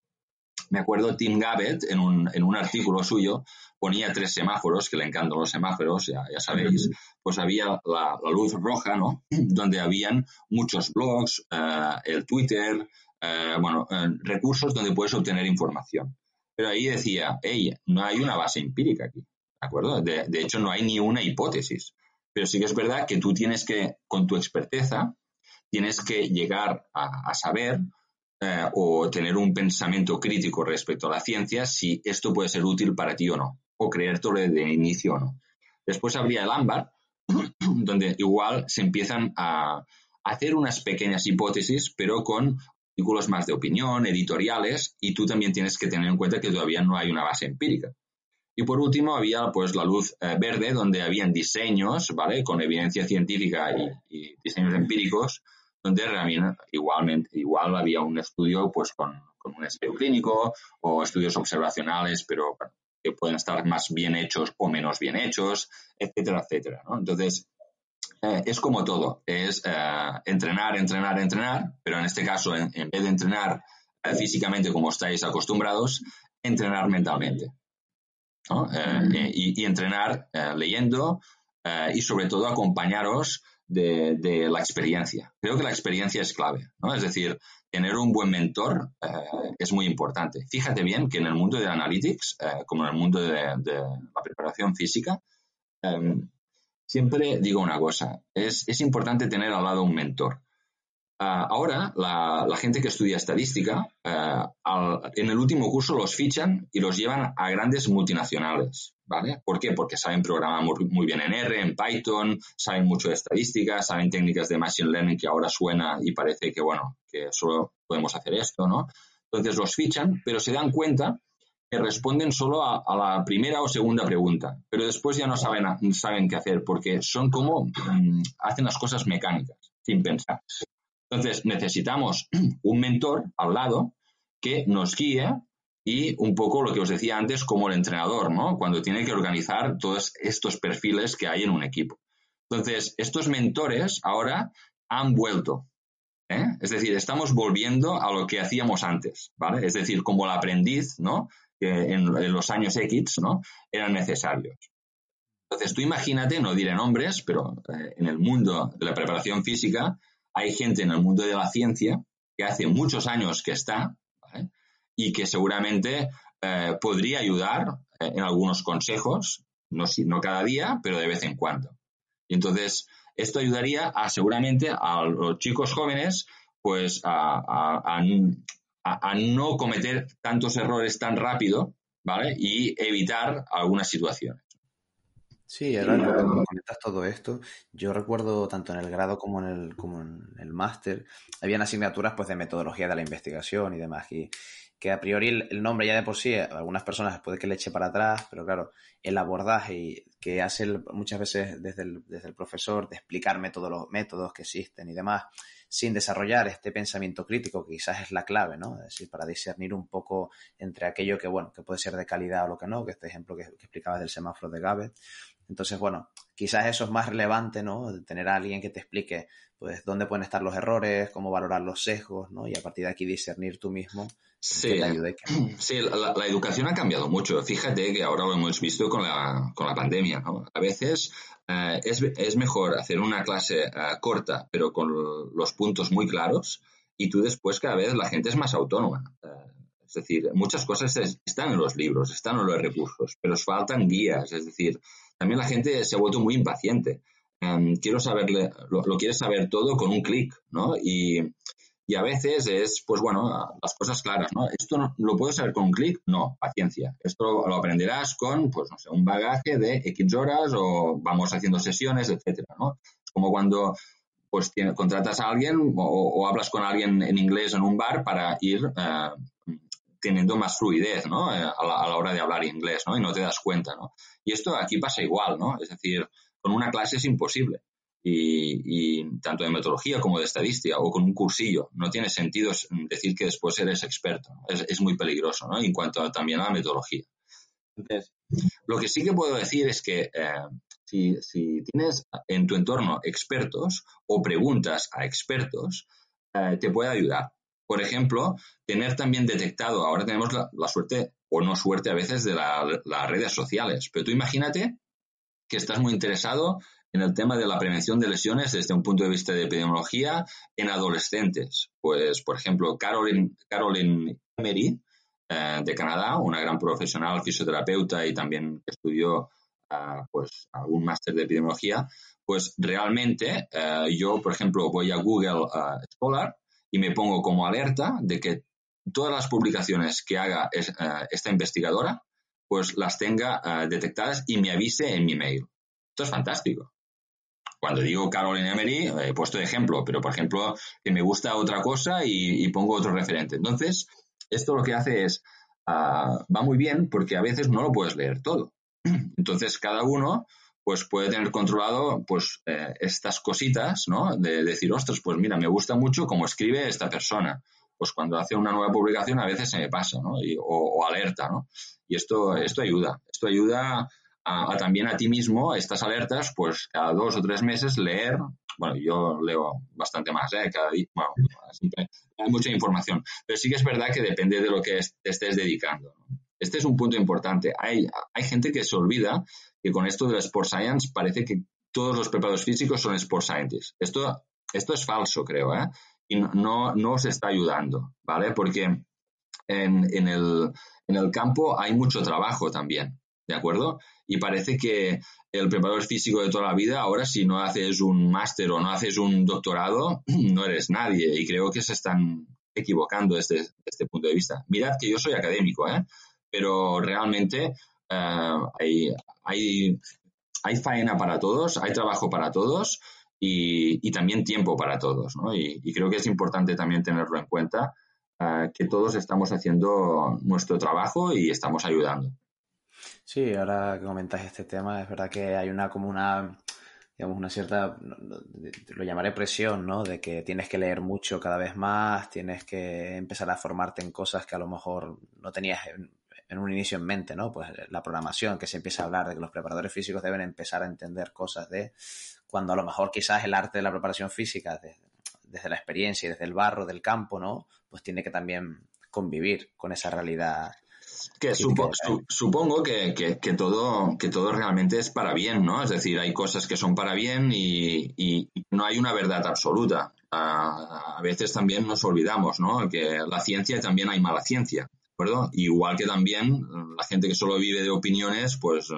me acuerdo Tim Gabbett en un, en un artículo suyo ponía tres semáforos, que le encantan los semáforos, ya, ya sabéis, pues había la, luz roja, ¿no? Donde habían muchos blogs, eh, el Twitter, eh, bueno, eh, recursos donde puedes obtener información. Pero ahí decía, hey, no hay una base empírica aquí, ¿de acuerdo? De, de hecho, no hay ni una hipótesis. Pero sí que es verdad que tú tienes que, con tu experteza, tienes que llegar a, a saber eh, o tener un pensamiento crítico respecto a la ciencia si esto puede ser útil para ti o no, o creértelo de inicio o no. Después habría el ámbar, donde igual se empiezan a hacer unas pequeñas hipótesis, pero con artículos más de opinión, editoriales, y tú también tienes que tener en cuenta que todavía no hay una base empírica. Y por último había pues la luz eh, verde, donde habían diseños, ¿vale? Con evidencia científica y diseños empíricos donde realmente igualmente, igual había un estudio pues con, un estudio clínico o estudios observacionales, pero que pueden estar más bien hechos o menos bien hechos, etcétera, etcétera. Entonces, eh, es como todo, es eh, entrenar, entrenar, entrenar, pero en este caso, en, vez de entrenar eh, físicamente como estáis acostumbrados, entrenar mentalmente. y, entrenar leyendo y sobre todo acompañaros de, la experiencia. Creo que la experiencia es clave, ¿no? Es decir, tener un buen mentor eh, es muy importante. Fíjate bien que en el mundo de analytics, eh, como en el mundo de, la preparación física, em, siempre digo una cosa, es, importante tener al lado un mentor. Ah, ahora, la, gente que estudia estadística, eh, en el último curso los fichan y los llevan a grandes multinacionales, ¿vale? ¿Por qué? Porque saben programar muy, bien en R, en Python, saben mucho de estadística, saben técnicas de Machine Learning que ahora suena y parece que, bueno, que solo podemos hacer esto, ¿no? Entonces los fichan, pero se dan cuenta que responden solo a, la primera o segunda pregunta, pero después ya no saben, saben qué hacer porque son como, mm, hacen las cosas mecánicas, sin pensar. Entonces, necesitamos un mentor al lado que nos guíe y un poco lo que os decía antes como el entrenador, ¿no? Cuando tiene que organizar todos estos perfiles que hay en un equipo. Entonces, estos mentores ahora han vuelto. ¿eh? Es decir, estamos volviendo a lo que hacíamos antes, ¿vale? Es decir, como el aprendiz, ¿no? Que en, los años X, ¿no? Eran necesarios. Entonces, tú imagínate, no diré nombres, pero eh, en el mundo de la preparación física, hay gente en el mundo de la ciencia que hace muchos años que está y que seguramente eh, podría ayudar eh, en algunos consejos, no, cada día, pero de vez en cuando. Y entonces, esto ayudaría a seguramente a los chicos jóvenes pues a, no cometer tantos errores tan rápido, ¿vale? Y evitar algunas situaciones. Sí, ahora que comentas todo esto, yo recuerdo tanto en el grado como en el, como en el máster, habían asignaturas pues de metodología de la investigación y demás, y que a priori el, nombre ya de por sí, a algunas personas puede que le eche para atrás, pero claro, el abordaje que hace muchas veces desde el, desde el profesor de explicarme todos los métodos que existen y demás, sin desarrollar este pensamiento crítico, que quizás es la clave, ¿no? Es decir, para discernir un poco entre aquello que, bueno, que puede ser de calidad o lo que no, que este ejemplo que, explicabas del semáforo de Gabbett, entonces, bueno, quizás eso es más relevante, ¿no? De tener a alguien que te explique, pues, dónde pueden estar los errores, cómo valorar los sesgos, ¿no? Y a partir de aquí discernir tú mismo. Sí, sí la, educación ha cambiado mucho. Fíjate que ahora lo hemos visto con la, con la pandemia, ¿no? A veces eh, es, es, mejor hacer una clase eh, corta, pero con los puntos muy claros, y tú después cada vez la gente es más autónoma. Eh, es decir, muchas cosas están en los libros, están en los recursos, pero faltan guías. Es decir, también la gente se ha vuelto muy impaciente. Em, quiero saberle, lo, lo quieres saber todo con un clic, ¿no? Y, a veces es, pues bueno, las cosas claras, ¿no? ¿Esto no, lo puedo saber con un clic? No, paciencia. Esto lo aprenderás con, pues no sé, un bagaje de X horas o vamos haciendo sesiones, etcétera, ¿no? Como cuando pues contratas a alguien o, hablas con alguien en inglés en un bar para ir eh, teniendo más fluidez, ¿no? Eh, a, la, hora de hablar inglés, ¿no? Y no te das cuenta, ¿no? Y esto aquí pasa igual, ¿no? Es decir, con una clase es imposible. Y, tanto de metodología como de estadística o con un cursillo. No tiene sentido decir que después eres experto. Es, muy peligroso, ¿no? En cuanto también a la metodología. Entonces, lo que sí que puedo decir es que eh, si, si, tienes en tu entorno expertos o preguntas a expertos, eh, te puede ayudar. Por ejemplo, tener también detectado, ahora tenemos la, suerte o no suerte a veces de las redes sociales, pero tú imagínate que estás muy interesado en el tema de la prevención de lesiones desde un punto de vista de epidemiología en adolescentes. Pues, por ejemplo, Caroline, Caroline Emery, eh, de Canadá, una gran profesional fisioterapeuta y también estudió uh, pues, algún máster de epidemiología, pues realmente eh, yo, por ejemplo, voy a Google Scholar y me pongo como alerta de que todas las publicaciones que haga eh, esta investigadora, pues las tenga eh, detectadas y me avise en mi mail. Esto es fantástico. Cuando digo Caroline Emery, he puesto de ejemplo, pero por ejemplo, que me gusta otra cosa y, pongo otro referente. Entonces, esto lo que hace es, ah, va muy bien porque a veces no lo puedes leer todo. Entonces, cada uno pues puede tener controlado pues eh, estas cositas, ¿no? De, decir, ostras, pues mira, me gusta mucho cómo escribe esta persona. Pues cuando hace una nueva publicación a veces se me pasa, ¿no? o, alerta, ¿no? Y esto, esto ayuda. Esto ayuda a, también a ti mismo, estas alertas, pues cada dos o tres meses leer. Bueno, yo leo bastante más, ¿eh? Cada día, bueno, siempre hay mucha información. Pero sí que es verdad que depende de lo que estés dedicando. Este es un punto importante. Hay, hay gente que se olvida que con esto de la Sport Science parece que todos los preparados físicos son Sport Scientists. Esto, esto es falso, creo, ¿eh? Y no, no os está ayudando, ¿vale? Porque en, en, el, en el campo hay mucho trabajo también. ¿de acuerdo? Y parece que el preparador físico de toda la vida, ahora si no haces un máster o no haces un doctorado, no eres nadie. Y creo que se están equivocando desde este punto de vista. Mirad que yo soy académico, ¿eh? pero realmente eh, hay, hay, hay, faena para todos, hay trabajo para todos y, también tiempo para todos. ¿no? Y, creo que es importante también tenerlo en cuenta, eh, que todos estamos haciendo nuestro trabajo y estamos ayudando. Sí, ahora que comentas este tema, es verdad que hay una como una digamos, una cierta, lo llamaré presión, ¿no? De que tienes que leer mucho cada vez más, tienes que empezar a formarte en cosas que a lo mejor no tenías en, un inicio en mente, ¿no? Pues la programación, que se empieza a hablar de que los preparadores físicos deben empezar a entender cosas de cuando a lo mejor quizás el arte de la preparación física, desde la experiencia y desde el barro del campo, ¿no? Pues tiene que también convivir con esa realidad que supongo que, todo, que todo realmente es para bien, ¿no? Es decir, hay cosas que son para bien y, no hay una verdad absoluta. A, veces también nos olvidamos, ¿no? Que la ciencia también hay mala ciencia, ¿verdad? Igual que también la gente que solo vive de opiniones, pues eh,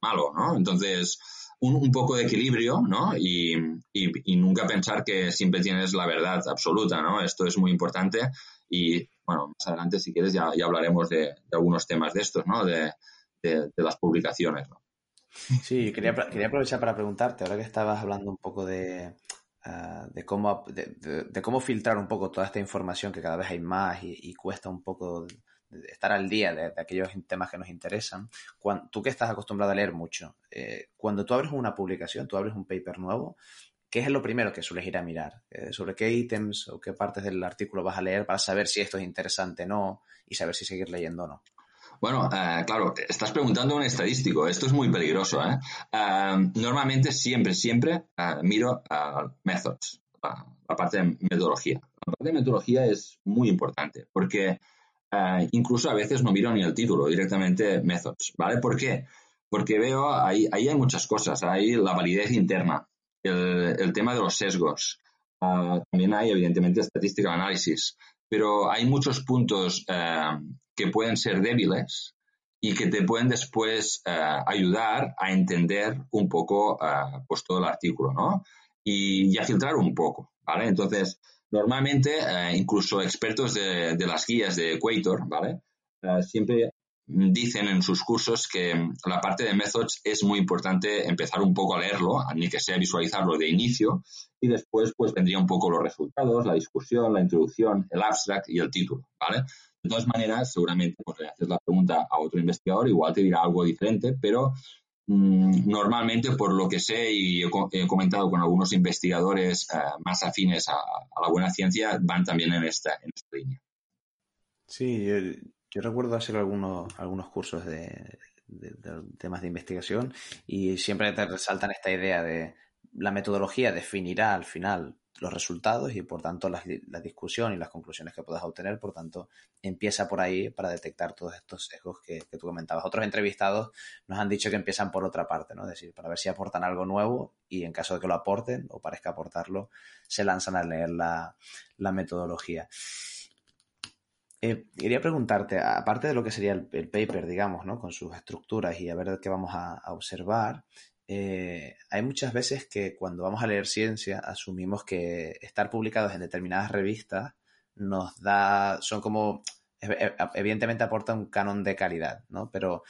malo, ¿no? Entonces, un, poco de equilibrio, ¿no? Y, y, nunca pensar que siempre tienes la verdad absoluta, ¿no? Esto es muy importante y bueno, más adelante, si quieres, ya, hablaremos de, algunos temas de estos, ¿no? De, las publicaciones, ¿no? Sí, quería, quería aprovechar para preguntarte, ahora que estabas hablando un poco de, ah, de, cómo, de, cómo filtrar un poco toda esta información que cada vez hay más y, cuesta un poco estar al día de, aquellos temas que nos interesan. Cuando, tú que estás acostumbrado a leer mucho, eh, cuando tú abres una publicación, tú abres un paper nuevo, ¿qué es lo primero que sueles ir a mirar? Eh, ¿Sobre qué ítems o qué partes del artículo vas a leer para saber si esto es interesante o no y saber si seguir leyendo o no? Bueno, eh, claro, estás preguntando a un estadístico. Esto es muy peligroso. ¿eh? normalmente, siempre, siempre miro methods, la, parte de metodología. La parte de metodología es muy importante porque incluso a veces no miro ni el título, directamente methods. ¿Vale? ¿Por qué? Porque veo ahí, ahí hay muchas cosas. Hay la validez interna, el, tema de los sesgos. También hay, evidentemente, estadística de análisis, pero hay muchos puntos eh, que pueden ser débiles y que te pueden después eh, ayudar a entender un poco eh, pues todo el artículo, ¿no? Y, a filtrar un poco, ¿vale? Entonces, normalmente, incluso expertos de, las guías de Equator, ¿vale? siempre dicen en sus cursos que la parte de methods es muy importante empezar un poco a leerlo, ni que sea visualizarlo de inicio, y después pues vendría un poco los resultados, la discusión, la introducción, el abstract y el título, ¿vale? De todas maneras, seguramente pues, le haces la pregunta a otro investigador, igual te dirá algo diferente, pero mm, normalmente por lo que sé y he, comentado con algunos investigadores eh, más afines a, la buena ciencia, van también en esta, en esta línea. Sí, yo recuerdo hacer algunos, algunos cursos de, temas de investigación y siempre te resaltan esta idea de la metodología definirá al final los resultados y por tanto la, discusión y las conclusiones que puedas obtener, por tanto empieza por ahí para detectar todos estos sesgos que, que, tú comentabas. Otros entrevistados nos han dicho que empiezan por otra parte, ¿no? Es decir, para ver si aportan algo nuevo y en caso de que lo aporten o parezca aportarlo, se lanzan a leer la, la metodología. Eh, quería preguntarte, aparte de lo que sería el, paper, digamos, ¿no? Con sus estructuras y a ver qué vamos a, observar, eh, hay muchas veces que cuando vamos a leer ciencia asumimos que estar publicados en determinadas revistas nos da, son como, evidentemente aporta un canon de calidad, ¿no? Pero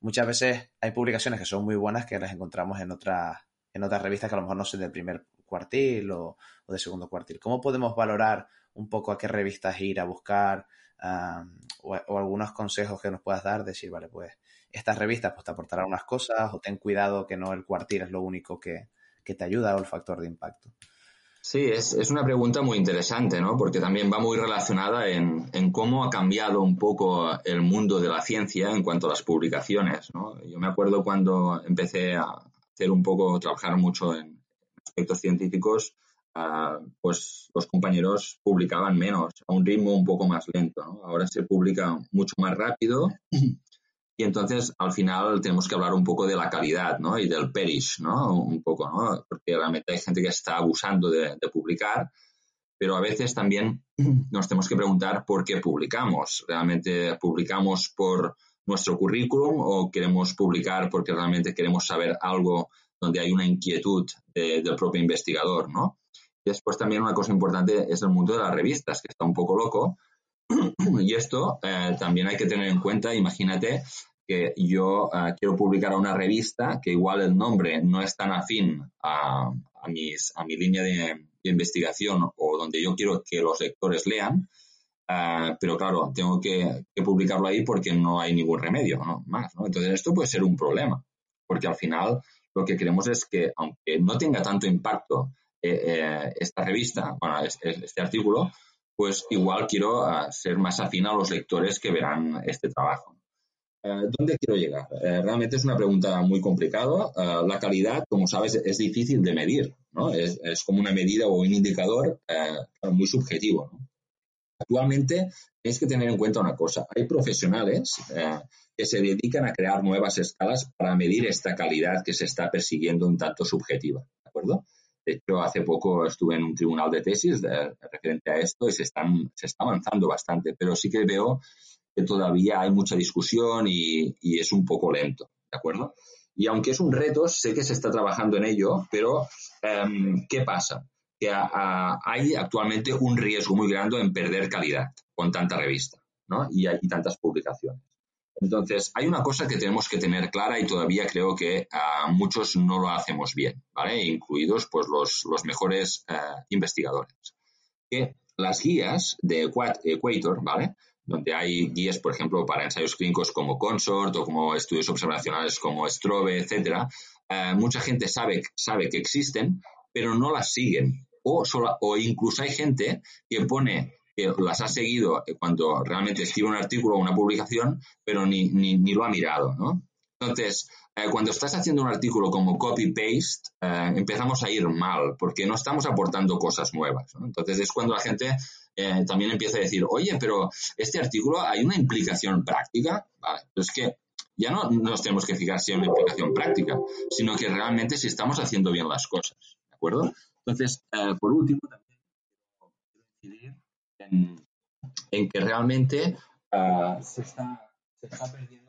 muchas veces hay publicaciones que son muy buenas que las encontramos en otras, en otras revistas que a lo mejor no son del primer cuartil o, o de segundo cuartil. ¿Cómo podemos valorar un poco a qué revistas ir a buscar? O, algunos consejos que nos puedas dar, decir, vale, pues estas revistas pues te aportarán unas cosas o ten cuidado que no el cuartil es lo único que, te ayuda o el factor de impacto. Sí, es, una pregunta muy interesante, ¿no? Porque también va muy relacionada en, cómo ha cambiado un poco el mundo de la ciencia en cuanto a las publicaciones, ¿no? Yo me acuerdo cuando empecé a hacer un poco, trabajar mucho en aspectos científicos, pues los compañeros publicaban menos, a un ritmo un poco más lento. Ahora se publica mucho más rápido y entonces al final tenemos que hablar un poco de la calidad ¿no? y del perish, ¿no? un poco, ¿no? porque realmente hay gente que está abusando de, publicar, pero a veces también nos tenemos que preguntar por qué publicamos. ¿Realmente publicamos por nuestro currículum o queremos publicar porque realmente queremos saber algo donde hay una inquietud del propio investigador, ¿no? Después también una cosa importante es el mundo de las revistas, que está un poco loco. y esto eh, también hay que tener en cuenta, imagínate que yo eh, quiero publicar a una revista que igual el nombre no es tan afín a, mis, a mi línea de, investigación o donde yo quiero que los lectores lean, eh, pero claro, tengo que, publicarlo ahí porque no hay ningún remedio ¿no? más. Entonces esto puede ser un problema, porque al final lo que queremos es que, aunque no tenga tanto impacto eh, esta revista, bueno, este, este, artículo, pues igual quiero ser más afín a los lectores que verán este trabajo. Eh, ¿Dónde quiero llegar? Eh, realmente es una pregunta muy complicada. Eh, la calidad, como sabes, es difícil de medir, ¿no? Es, como una medida o un indicador muy subjetivo, Actualmente tenéis que tener en cuenta una cosa. Hay profesionales que se dedican a crear nuevas escalas para medir esta calidad que se está persiguiendo un tanto subjetiva, ¿de acuerdo? De hecho, hace poco estuve en un tribunal de tesis referente a esto y se, están, está avanzando bastante, pero sí que veo todavía hay mucha discusión y, es un poco lento, ¿de acuerdo? Y aunque es un reto, sé que se está trabajando en ello, pero em, ¿qué pasa? Que hay actualmente un riesgo muy grande en perder calidad con tanta revista ¿no? y, tantas publicaciones. Entonces, hay una cosa que tenemos que tener clara y todavía creo que a muchos no lo hacemos bien, ¿vale? Incluidos pues, los, los mejores eh, investigadores. Que las guías de Equator, ¿vale? donde hay guías, por ejemplo, para ensayos clínicos como Consort o como estudios observacionales como Strobe, etcétera, eh, mucha gente sabe, sabe que existen, pero no las siguen. O, o incluso hay gente que pone que las ha seguido cuando realmente escribe un artículo o una publicación, pero ni, ni, ni lo ha mirado, ¿no? Entonces, eh, cuando estás haciendo un artículo como copy-paste, eh, empezamos a ir mal porque no estamos aportando cosas nuevas. Entonces, es cuando la gente eh, también empieza a decir, oye, pero este artículo hay una implicación práctica. Vale, pues que ya no nos tenemos que fijar si hay una implicación práctica, sino que realmente si estamos haciendo bien las cosas. ¿De acuerdo? Entonces, por último, también en, que realmente se, está, se está perdiendo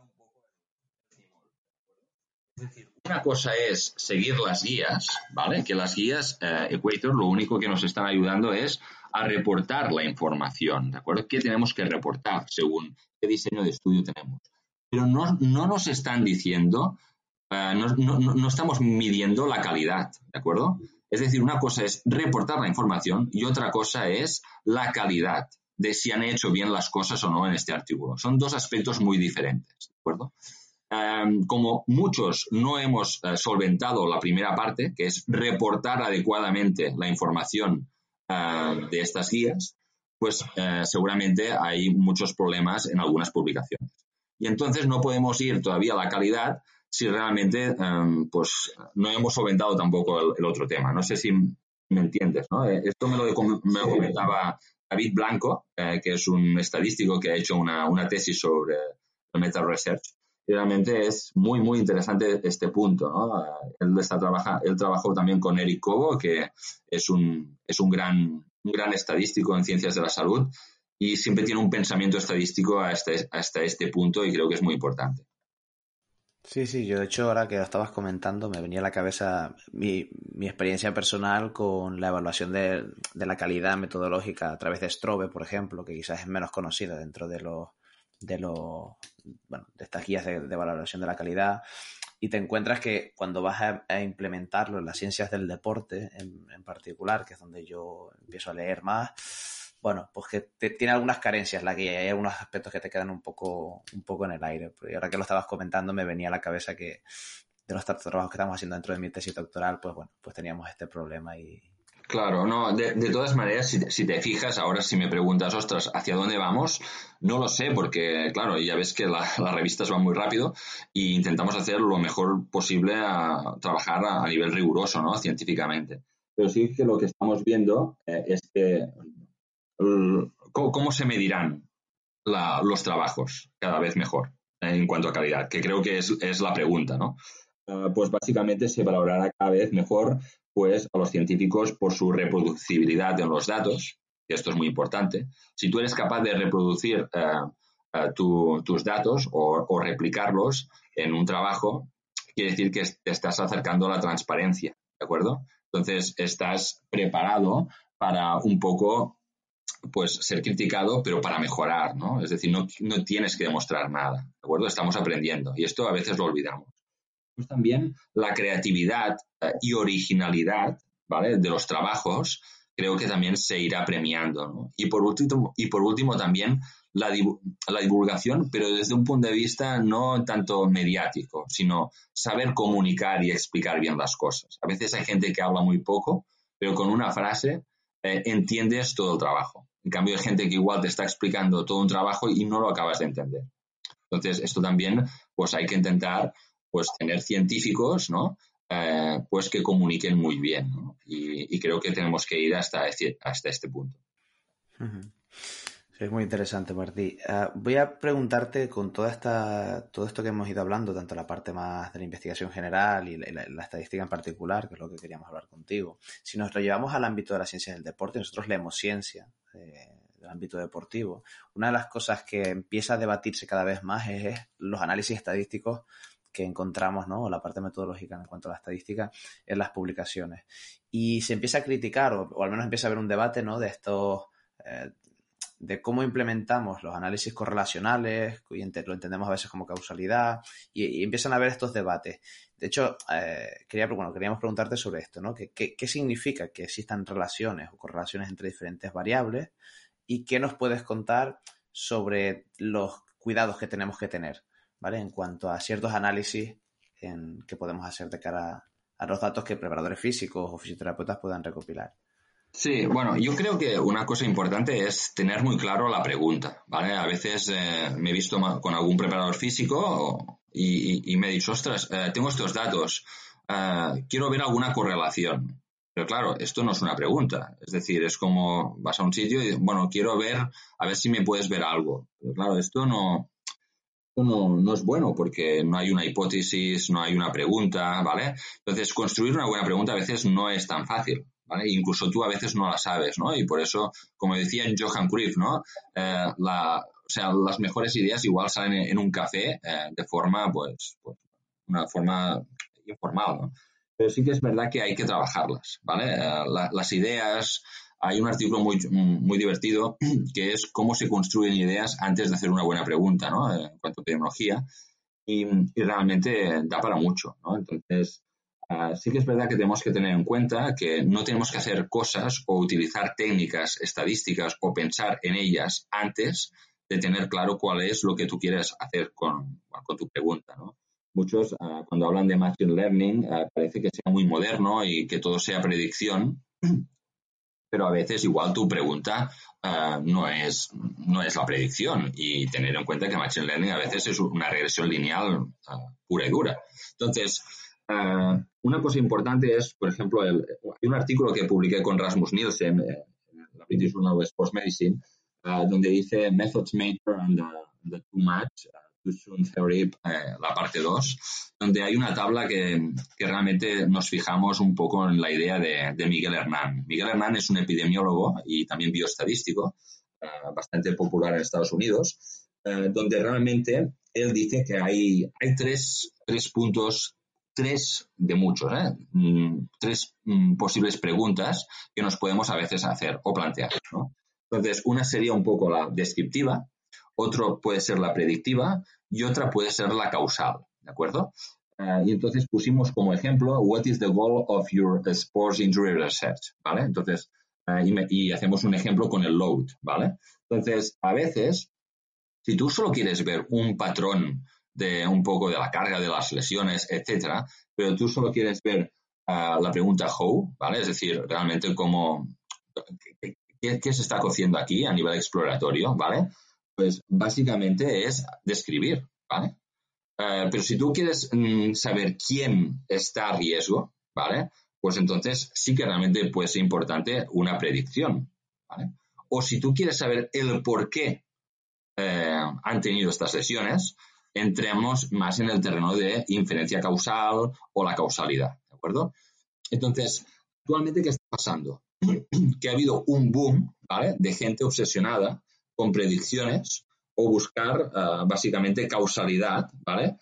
es decir, una cosa es seguir las guías, ¿vale? Que las guías eh, Equator lo único que nos están ayudando es a reportar la información, ¿de acuerdo? ¿Qué tenemos que reportar según qué diseño de estudio tenemos? Pero no, nos están diciendo, eh, no, no, estamos midiendo la calidad, ¿de acuerdo? Es decir, una cosa es reportar la información y otra cosa es la calidad de si han hecho bien las cosas o no en este artículo. Son dos aspectos muy diferentes, ¿de acuerdo? Em, como muchos no hemos eh, solventado la primera parte, que es reportar adecuadamente la información eh, de estas guías, pues eh, seguramente hay muchos problemas en algunas publicaciones. Y entonces no podemos ir todavía a la calidad si realmente em, pues no hemos solventado tampoco el, otro tema. No sé si me entiendes, ¿no? Esto me lo, me comentaba David Blanco, que es un estadístico que ha hecho una, una tesis sobre el meta research realmente es muy, muy interesante este punto. ¿no? Él, está trabaja, él trabajó también con Eric Cobo, que es un, es un gran, un gran estadístico en ciencias de la salud y siempre tiene un pensamiento estadístico hasta, hasta este punto y creo que es muy importante. Sí, sí, yo de hecho ahora que lo estabas comentando me venía a la cabeza mi, mi experiencia personal con la evaluación de, de, la calidad metodológica a través de Strobe, por ejemplo, que quizás es menos conocida dentro de los de, los, bueno, de estas guías de, valoración de la calidad. Y te encuentras que cuando vas a, implementarlo en las ciencias del deporte en, particular, que es donde yo empiezo a leer más, bueno, pues que tiene algunas carencias la guía, hay algunos aspectos que te quedan un poco, un poco en el aire. Y ahora que lo estabas comentando me venía a la cabeza que de los trabajos que estamos haciendo dentro de mi tesis doctoral, pues bueno, pues teníamos este problema y, Claro, no, de, todas maneras, si, te fijas, ahora si me preguntas, ostras, ¿hacia dónde vamos? No lo sé, porque, claro, ya ves que las revistas van muy rápido e intentamos hacer lo mejor posible a trabajar a, nivel riguroso, ¿no? Científicamente. Pero sí que lo que estamos viendo eh, es que ¿cómo, se medirán los trabajos cada vez mejor en cuanto a calidad, que creo que es, la pregunta, ¿no? Ah, pues básicamente se valorará cada vez mejor pues a los científicos por su reproducibilidad en los datos, que esto es muy importante. Si tú eres capaz de reproducir eh, eh, tus datos o, replicarlos en un trabajo, quiere decir que te estás acercando a la transparencia, ¿de acuerdo? Entonces, estás preparado para un poco pues ser criticado, pero para mejorar, ¿no? Es decir, no, no, tienes que demostrar nada, ¿de acuerdo? Estamos aprendiendo y esto a veces lo olvidamos. Pues también la creatividad eh, y originalidad, ¿vale? De los trabajos creo que también se irá premiando. Y por último, y por último también la, la, divulgación, pero desde un punto de vista no tanto mediático, sino saber comunicar y explicar bien las cosas. A veces hay gente que habla muy poco, pero con una frase eh, entiendes todo el trabajo. En cambio, hay gente que igual te está explicando todo un trabajo y no lo acabas de entender. Entonces, esto también, pues hay que intentar, pues tener científicos, ¿no? Eh, pues que comuniquen muy bien. Y, creo que tenemos que ir hasta, hasta este punto es muy interesante, Martí. Ah, voy a preguntarte con toda esta, todo esto que hemos ido hablando, tanto la parte más de la investigación general y la, estadística en particular, que es lo que queríamos hablar contigo. Si nos lo llevamos al ámbito de la ciencia del deporte, nosotros leemos ciencia del ámbito deportivo. Una de las cosas que empieza a debatirse cada vez más es, los análisis estadísticos que encontramos, ¿no? O la parte metodológica en cuanto a la estadística en las publicaciones. Y se empieza a criticar, o, al menos empieza a haber un debate, ¿no? De estos eh, de cómo implementamos los análisis correlacionales, y lo entendemos a veces como causalidad, y, empiezan a haber estos debates. De hecho, eh, quería, bueno, queríamos preguntarte sobre esto, ¿no? ¿Qué, qué, significa que existan relaciones o correlaciones entre diferentes variables? ¿Y qué nos puedes contar sobre los cuidados que tenemos que tener, ¿vale? En cuanto a ciertos análisis que podemos hacer de cara a los datos que preparadores físicos o fisioterapeutas puedan recopilar. Sí, bueno, yo creo que una cosa importante es tener muy claro la pregunta, ¿vale? A veces eh, me he visto con algún preparador físico y, me he dicho, ostras, eh, tengo estos datos, eh, quiero ver alguna correlación. Pero claro, esto no es una pregunta. Es decir, es como vas a un sitio y, bueno, quiero ver, a ver si me puedes ver algo. Pero claro, esto no, no, no, es bueno porque no hay una hipótesis, no hay una pregunta, ¿vale? Entonces, construir una buena pregunta a veces no es tan fácil. Incluso tú a veces no la sabes, ¿no? Y por eso, como decía Johan Cruyff, ¿no? Eh, o sea, las mejores ideas igual salen en, un café eh, de forma, pues, pues, una forma informal, ¿no? Pero sí que es verdad que hay que trabajarlas, ¿vale? Eh, las ideas, hay un artículo muy, muy divertido que es cómo se construyen ideas antes de hacer una buena pregunta, ¿no? En cuanto a tecnología. Y, y realmente da para mucho, ¿no? Entonces, Ah, sí que es verdad que tenemos que tener en cuenta que no tenemos que hacer cosas o utilizar técnicas estadísticas o pensar en ellas antes de tener claro cuál es lo que tú quieres hacer con, tu pregunta. Muchos, ah, cuando hablan de Machine Learning, ah, parece que sea muy moderno y que todo sea predicción, pero a veces igual tu pregunta no, es, no es la predicción y tener en cuenta que Machine Learning a veces es una regresión lineal pura y dura. Entonces, Ah, una cosa importante es, por ejemplo, hay un artículo que publiqué con Rasmus Nielsen eh, en la British Journal of Sports Medicine, ah, donde dice Methods Matter and the, Too Much, uh, Too Soon Theory, eh, la parte 2, donde hay una tabla que, que, realmente nos fijamos un poco en la idea de, de, Miguel Hernán. Miguel Hernán es un epidemiólogo y también bioestadístico, ah, bastante popular en Estados Unidos, donde realmente él dice que hay, hay tres, tres puntos tres de muchos, ¿eh? mm, tres mm, posibles preguntas que nos podemos a veces hacer o plantear. Entonces, una sería un poco la descriptiva, otro puede ser la predictiva y otra puede ser la causal, ¿de acuerdo? Eh, y entonces pusimos como ejemplo, what is the goal of your sports injury research, ¿vale? Entonces, eh, y, y hacemos un ejemplo con el load, ¿vale? Entonces, a veces, si tú solo quieres ver un patrón de un poco de la carga de las lesiones, etcétera, pero tú solo quieres ver ah, la pregunta how, ¿vale? Es decir, realmente cómo, qué, se está cociendo aquí a nivel exploratorio, ¿vale? Pues básicamente es describir, ¿vale? Eh, pero si tú quieres mm, saber quién está a riesgo, ¿vale? Pues entonces sí que realmente puede ser importante una predicción, ¿vale? O si tú quieres saber el por qué eh, han tenido estas lesiones, entremos más en el terreno de inferencia causal o la causalidad, ¿de acuerdo? Entonces, actualmente, ¿qué está pasando? que ha habido un boom. De gente obsesionada con predicciones o buscar básicamente causalidad, ¿vale?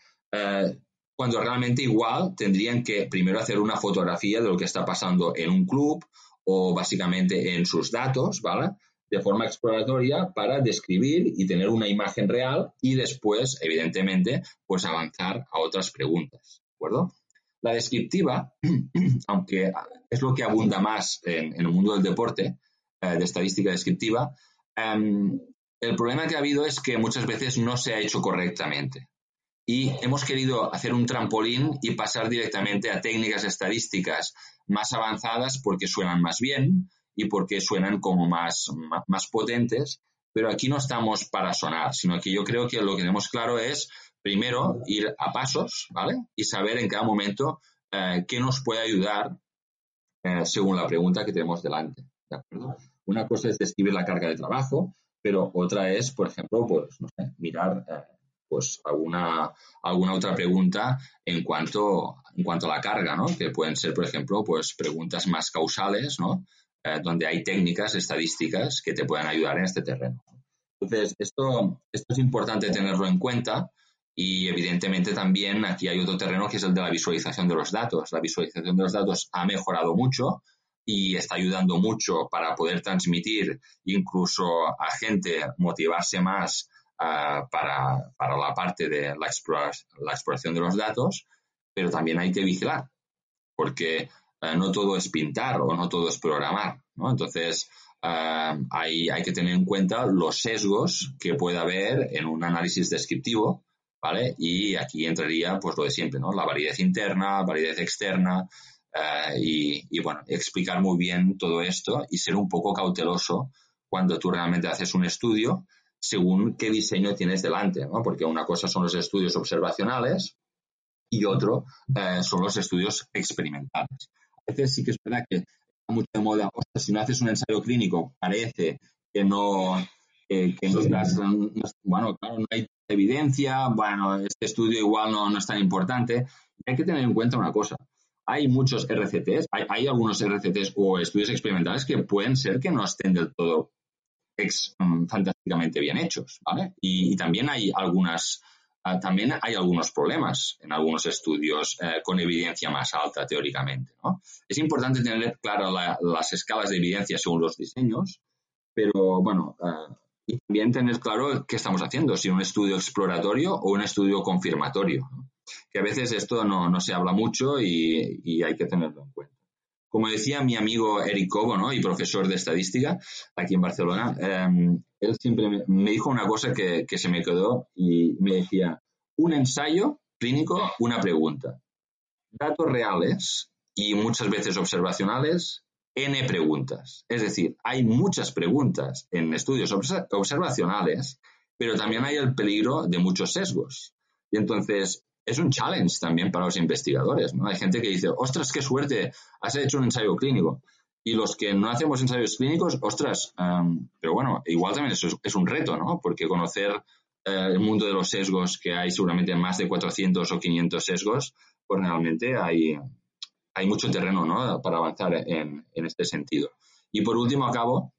cuando realmente igual tendrían que primero hacer una fotografía de lo que está pasando en un club o básicamente en sus datos, ¿vale? De forma exploratoria para describir y tener una imagen real y después, evidentemente, pues avanzar a otras preguntas, ¿de acuerdo? La descriptiva, aunque es lo que abunda más en, el mundo del deporte, eh, de estadística descriptiva, em, el problema que ha habido es que muchas veces no se ha hecho correctamente y hemos querido hacer un trampolín y pasar directamente a técnicas estadísticas más avanzadas porque suenan más bien y porque suenan como más, más potentes, pero aquí no estamos para sonar, sino que yo creo que lo que tenemos claro es, primero, ir a pasos, ¿vale? Y saber en cada momento eh, qué nos puede ayudar eh, según la pregunta que tenemos delante. Una cosa es describir la carga de trabajo, pero otra es, por ejemplo, pues, mirar eh, pues alguna, alguna otra pregunta en cuanto, en cuanto a la carga, ¿no? Que pueden ser, por ejemplo, pues preguntas más causales, ¿no? Eh, donde hay técnicas estadísticas que te puedan ayudar en este terreno. Entonces, esto, esto es importante tenerlo en cuenta y evidentemente también aquí hay otro terreno que es el de la visualización de los datos. La visualización de los datos ha mejorado mucho y está ayudando mucho para poder transmitir incluso a gente motivarse más para, para, la parte de la, la, exploración de los datos, pero también hay que vigilar, porque eh, no todo es pintar o no todo es programar, ¿no? Entonces, eh, hay, hay, que tener en cuenta los sesgos que puede haber en un análisis descriptivo, ¿vale? Y aquí entraría, pues, lo de siempre, ¿no? La validez interna, validez externa, eh, y, y, bueno, explicar muy bien todo esto y ser un poco cauteloso cuando tú realmente haces un estudio según qué diseño tienes delante, ¿no? Porque una cosa son los estudios observacionales y otro son los estudios experimentales. A veces sí que es verdad que está mucho de moda, o si no haces un ensayo clínico, parece que no, que no estás, bueno, claro, no hay evidencia, bueno, este estudio igual no, no es tan importante. Y hay que tener en cuenta una cosa, hay muchos RCTs, hay, hay, algunos RCTs o estudios experimentales que pueden ser que no estén del todo ex, mm, fantásticamente bien hechos, ¿vale? Y, también hay algunas, ah, también hay algunos problemas en algunos estudios eh, con evidencia más alta teóricamente, ¿no? Es importante tener claro las escalas de evidencia según los diseños, pero bueno, ah, y también tener claro qué estamos haciendo, si un estudio exploratorio o un estudio confirmatorio, que a veces esto no, no se habla mucho y, y hay que tenerlo en cuenta. Como decía mi amigo Eric Cobo, ¿no? y profesor de estadística aquí en Barcelona, em, él siempre me, dijo una cosa que, se me quedó y me decía, un ensayo clínico, una pregunta. Datos reales y muchas veces observacionales, N preguntas. Es decir, hay muchas preguntas en estudios observacionales, pero también hay el peligro de muchos sesgos. Y entonces, es un challenge también para los investigadores. Hay gente que dice, ostras, qué suerte, has hecho un ensayo clínico. Y los que no hacemos ensayos clínicos, ostras, pero bueno, igual también eso es, un reto, ¿no? Porque conocer eh, el mundo de los sesgos, que hay seguramente más de 400 o 500 sesgos, pues realmente hay, hay mucho terreno, ¿no? Para avanzar en, este sentido. Y por último, acabo,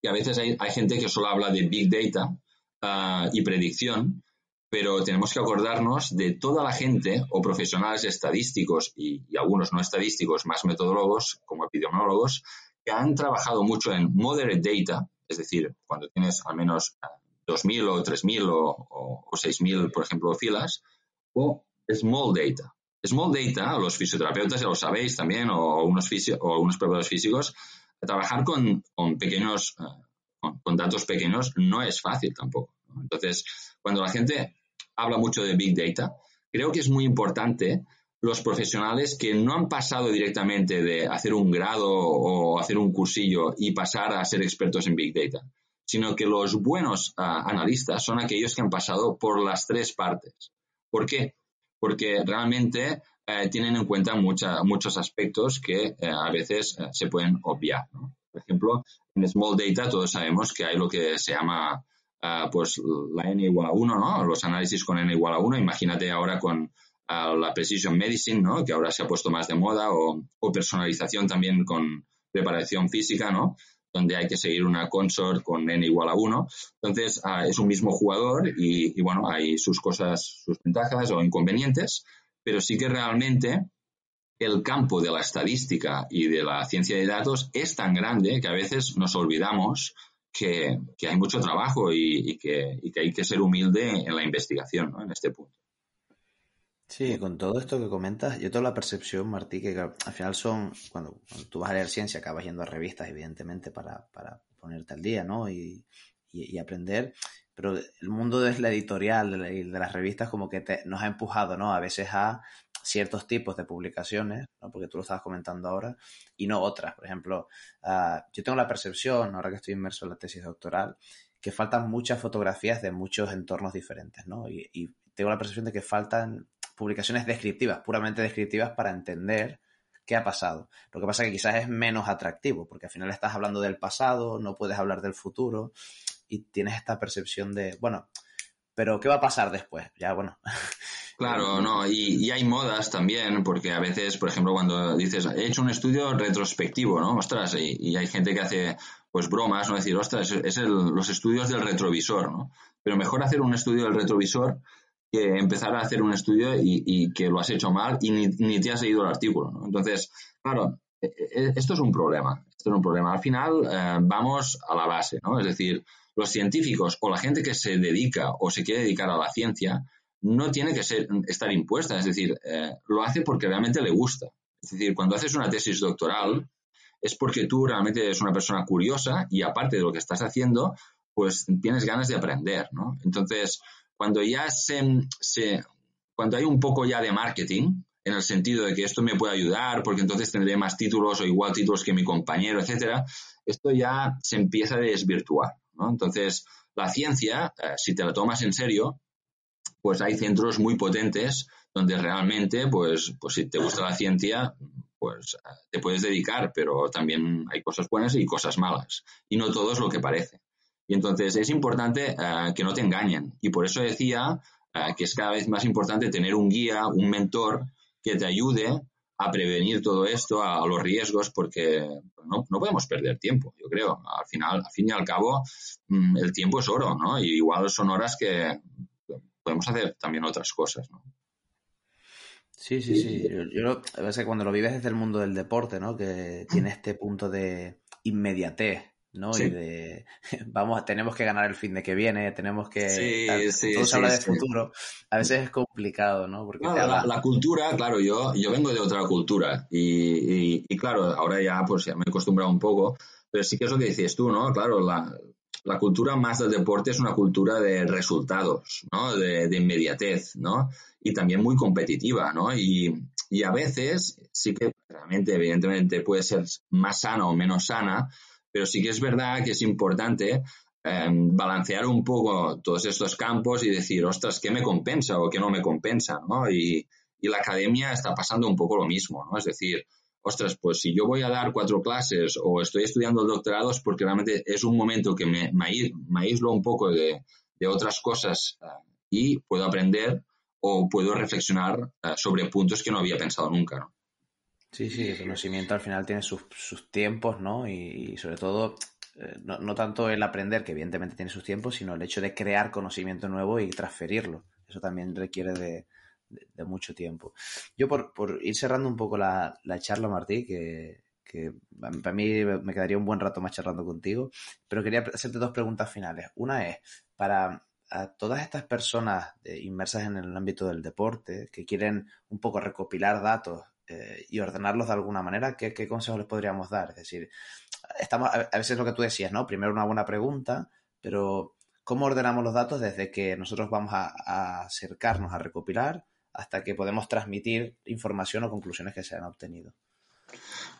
que a veces hay, gente que solo habla de Big Data ah, y predicción, pero tenemos que acordarnos de toda la gente o profesionales estadísticos y, algunos no estadísticos, más metodólogos como epidemiólogos, que han trabajado mucho en moderate data, es decir, cuando tienes al menos 2.000 o 3.000 o, o 6.000, por ejemplo, filas, o small data. Small data, los fisioterapeutas ya lo sabéis también, o unos, o unos preparadores físicos, trabajar con, pequeños, eh, con, datos pequeños no es fácil tampoco. Entonces, cuando la gente habla mucho de Big Data. Creo que es muy importante los profesionales que no han pasado directamente de hacer un grado o hacer un cursillo y pasar a ser expertos en Big Data, sino que los buenos ah, analistas son aquellos que han pasado por las tres partes. ¿Por qué? Porque realmente eh, tienen en cuenta muchos aspectos que eh, a veces eh, se pueden obviar. Por ejemplo, en Small Data todos sabemos que hay lo que se llama Ah, pues la n igual a 1, ¿no? Los análisis con n igual a 1. Imagínate ahora con ah, la precision medicine, ¿no? Que ahora se ha puesto más de moda o, personalización también con preparación física, ¿no? donde hay que seguir una consort con n igual a 1. Entonces, ah, es un mismo jugador y, bueno, hay sus cosas, sus ventajas o inconvenientes, pero sí que realmente el campo de la estadística y de la ciencia de datos es tan grande que a veces nos olvidamos que, hay mucho trabajo y, que, y, que, hay que ser humilde en la investigación, ¿no? En este punto. Sí, con todo esto que comentas, yo tengo la percepción, Martí, que al final son, cuando, tú vas a leer ciencia, acabas yendo a revistas, evidentemente, para, para ponerte al día, ¿no? Y, y, aprender, pero el mundo de la editorial y de, las revistas como que te, nos ha empujado, ¿no? A veces a ciertos tipos de publicaciones, ¿no? porque tú lo estabas comentando ahora, y no otras. Por ejemplo, uh, yo tengo la percepción, ahora que estoy inmerso en la tesis doctoral, que faltan muchas fotografías de muchos entornos diferentes, ¿no? Y, y tengo la percepción de que faltan publicaciones descriptivas, puramente descriptivas para entender qué ha pasado. Lo que pasa es que quizás es menos atractivo, porque al final estás hablando del pasado, no puedes hablar del futuro y tienes esta percepción de, bueno, pero ¿qué va a pasar después? Ya, bueno. Claro, no, y, hay modas también, porque a veces, por ejemplo, cuando dices, he hecho un estudio retrospectivo, ¿no? Ostras, y, hay gente que hace, pues, bromas, ¿no? Decir, ostras, es, los estudios del retrovisor, ¿no? Pero mejor hacer un estudio del retrovisor que empezar a hacer un estudio y, que lo has hecho mal y ni, te has leído el artículo. ¿no? Entonces, claro, e, e, esto es un problema. Esto es un problema. Al final eh, vamos a la base, ¿no? Es decir, los científicos o la gente que se dedica o se quiere dedicar a la ciencia no tiene que ser, estar impuesta. Es decir, eh, lo hace porque realmente le gusta. Es decir, cuando haces una tesis doctoral es porque tú realmente eres una persona curiosa y aparte de lo que estás haciendo, pues tienes ganas de aprender, ¿no? Entonces, cuando ya se, cuando hay un poco ya de marketing, en el sentido de que esto me puede ayudar porque entonces tendré más títulos o igual títulos que mi compañero, etcétera, esto ya se empieza a desvirtuar, ¿no? Entonces, la ciencia, eh, si te la tomas en serio, pues hay centros muy potentes donde realmente, pues, pues si te gusta la ciencia, pues eh, te puedes dedicar, pero también hay cosas buenas y cosas malas. Y no todo es lo que parece. Y entonces es importante eh, que no te engañen. Y por eso decía eh, que es cada vez más importante tener un guía, un mentor que te ayude a prevenir todo esto, a, los riesgos, porque no, podemos perder tiempo, yo creo. Al final, al fin y al cabo, mm, el tiempo es oro, ¿no? Y igual son horas que podemos hacer también otras cosas, ¿no? Sí, sí, sí. Yo, a veces cuando lo vives desde el mundo del deporte, ¿no? Que tiene este punto de inmediatez ¿no? Y de, vamos, tenemos que ganar el fin de que viene, tenemos que... Sí, todo se habla de futuro. A veces es complicado, ¿no? Porque la, cultura, claro, yo, yo vengo de otra cultura y, y, claro, ahora ya pues ya me he acostumbrado un poco, pero sí que es lo que dices tú, ¿no? Claro, la, la cultura más del deporte es una cultura de resultados, ¿no? De, de inmediatez, ¿no? Y también muy competitiva, ¿no? Y, y a veces sí que realmente, evidentemente, puede ser más sana o menos sana, pero sí que es verdad que es importante em, balancear un poco todos estos campos y decir, ostras, ¿qué me compensa o qué no me compensa? ¿no? Y, la academia está pasando un poco lo mismo, ¿no? Es decir, ostras, pues si yo voy a dar cuatro clases o estoy estudiando el doctorado es porque realmente es un momento que me, me aíslo un poco de, otras cosas eh, y puedo aprender o puedo reflexionar eh, sobre puntos que no había pensado nunca, ¿no? Sí, sí, el conocimiento al final tiene sus, tiempos, ¿no? Y, sobre todo, eh, no, tanto el aprender, que evidentemente tiene sus tiempos, sino el hecho de crear conocimiento nuevo y transferirlo. Eso también requiere de, mucho tiempo. Yo, por, ir cerrando un poco la, charla, Martí, que, para mí me quedaría un buen rato más charlando contigo, pero quería hacerte dos preguntas finales. Una es, para todas estas personas inmersas en el ámbito del deporte, que quieren un poco recopilar datos eh, y ordenarlos de alguna manera, ¿qué, ¿qué, consejos les podríamos dar? Es decir, estamos, a veces lo que tú decías, ¿no? Primero una buena pregunta, pero ¿cómo ordenamos los datos desde que nosotros vamos a, acercarnos a recopilar hasta que podemos transmitir información o conclusiones que se han obtenido?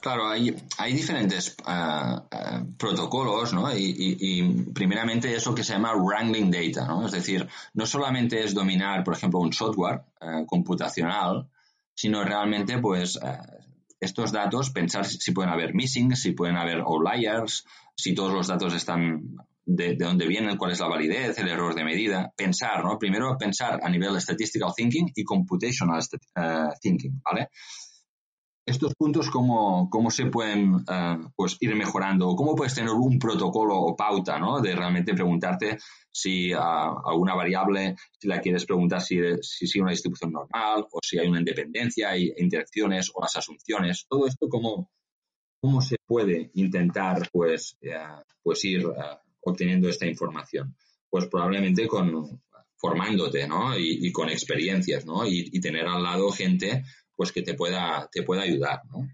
Claro, hay, hay diferentes eh, eh, protocolos, ¿no? Y, primeramente eso que se llama wrangling data, ¿no? Es decir, no solamente es dominar, por ejemplo, un software computacional, sino realmente, pues, eh, estos datos, pensar si pueden haber missing, si pueden haber outliers, si todos los datos están de, dónde vienen, cuál es la validez, el error de medida. Pensar, ¿no? Primero pensar a nivel statistical thinking y computational eh, thinking, ¿vale? estos puntos cómo, cómo se pueden eh, pues ir mejorando, cómo puedes tener un protocolo o pauta, ¿no? De realmente preguntarte si alguna variable, si la quieres preguntar si si sigue una distribución normal o si hay una independencia, hay interacciones o las asunciones, todo esto cómo, cómo se puede intentar pues, eh, pues ir obteniendo esta información. Pues probablemente con formándote, ¿no? Y, con experiencias, ¿no? Y, y tener al lado gente pues que te pueda, te pueda ayudar, ¿no?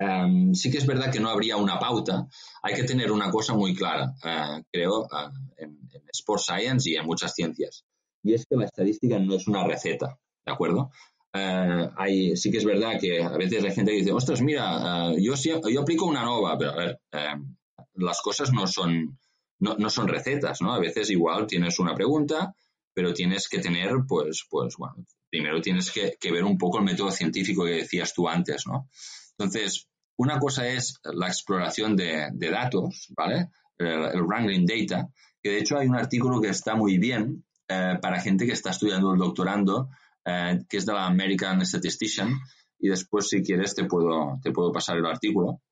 Em, sí que es verdad que no habría una pauta. Hay que tener una cosa muy clara, eh, creo, eh, en, en, Sports Science y en muchas ciencias. Y es que la estadística no es una receta, ¿de acuerdo? Eh, hay, sí que es verdad que a veces hay gente que dice, ostras, mira, yo, yo aplico una nova, pero a ver, las cosas no son, no, no, son recetas, ¿no? A veces igual tienes una pregunta, pero tienes que tener, pues, pues bueno, primero tienes que, ver un poco el método científico que decías tú antes, ¿no? Entonces, una cosa es la exploración de, datos, ¿vale? El, wrangling data, que de hecho hay un artículo que está muy bien eh, para gente que está estudiando el doctorando, eh, que es de la American Statistician, y después si quieres te puedo, te puedo pasar el artículo,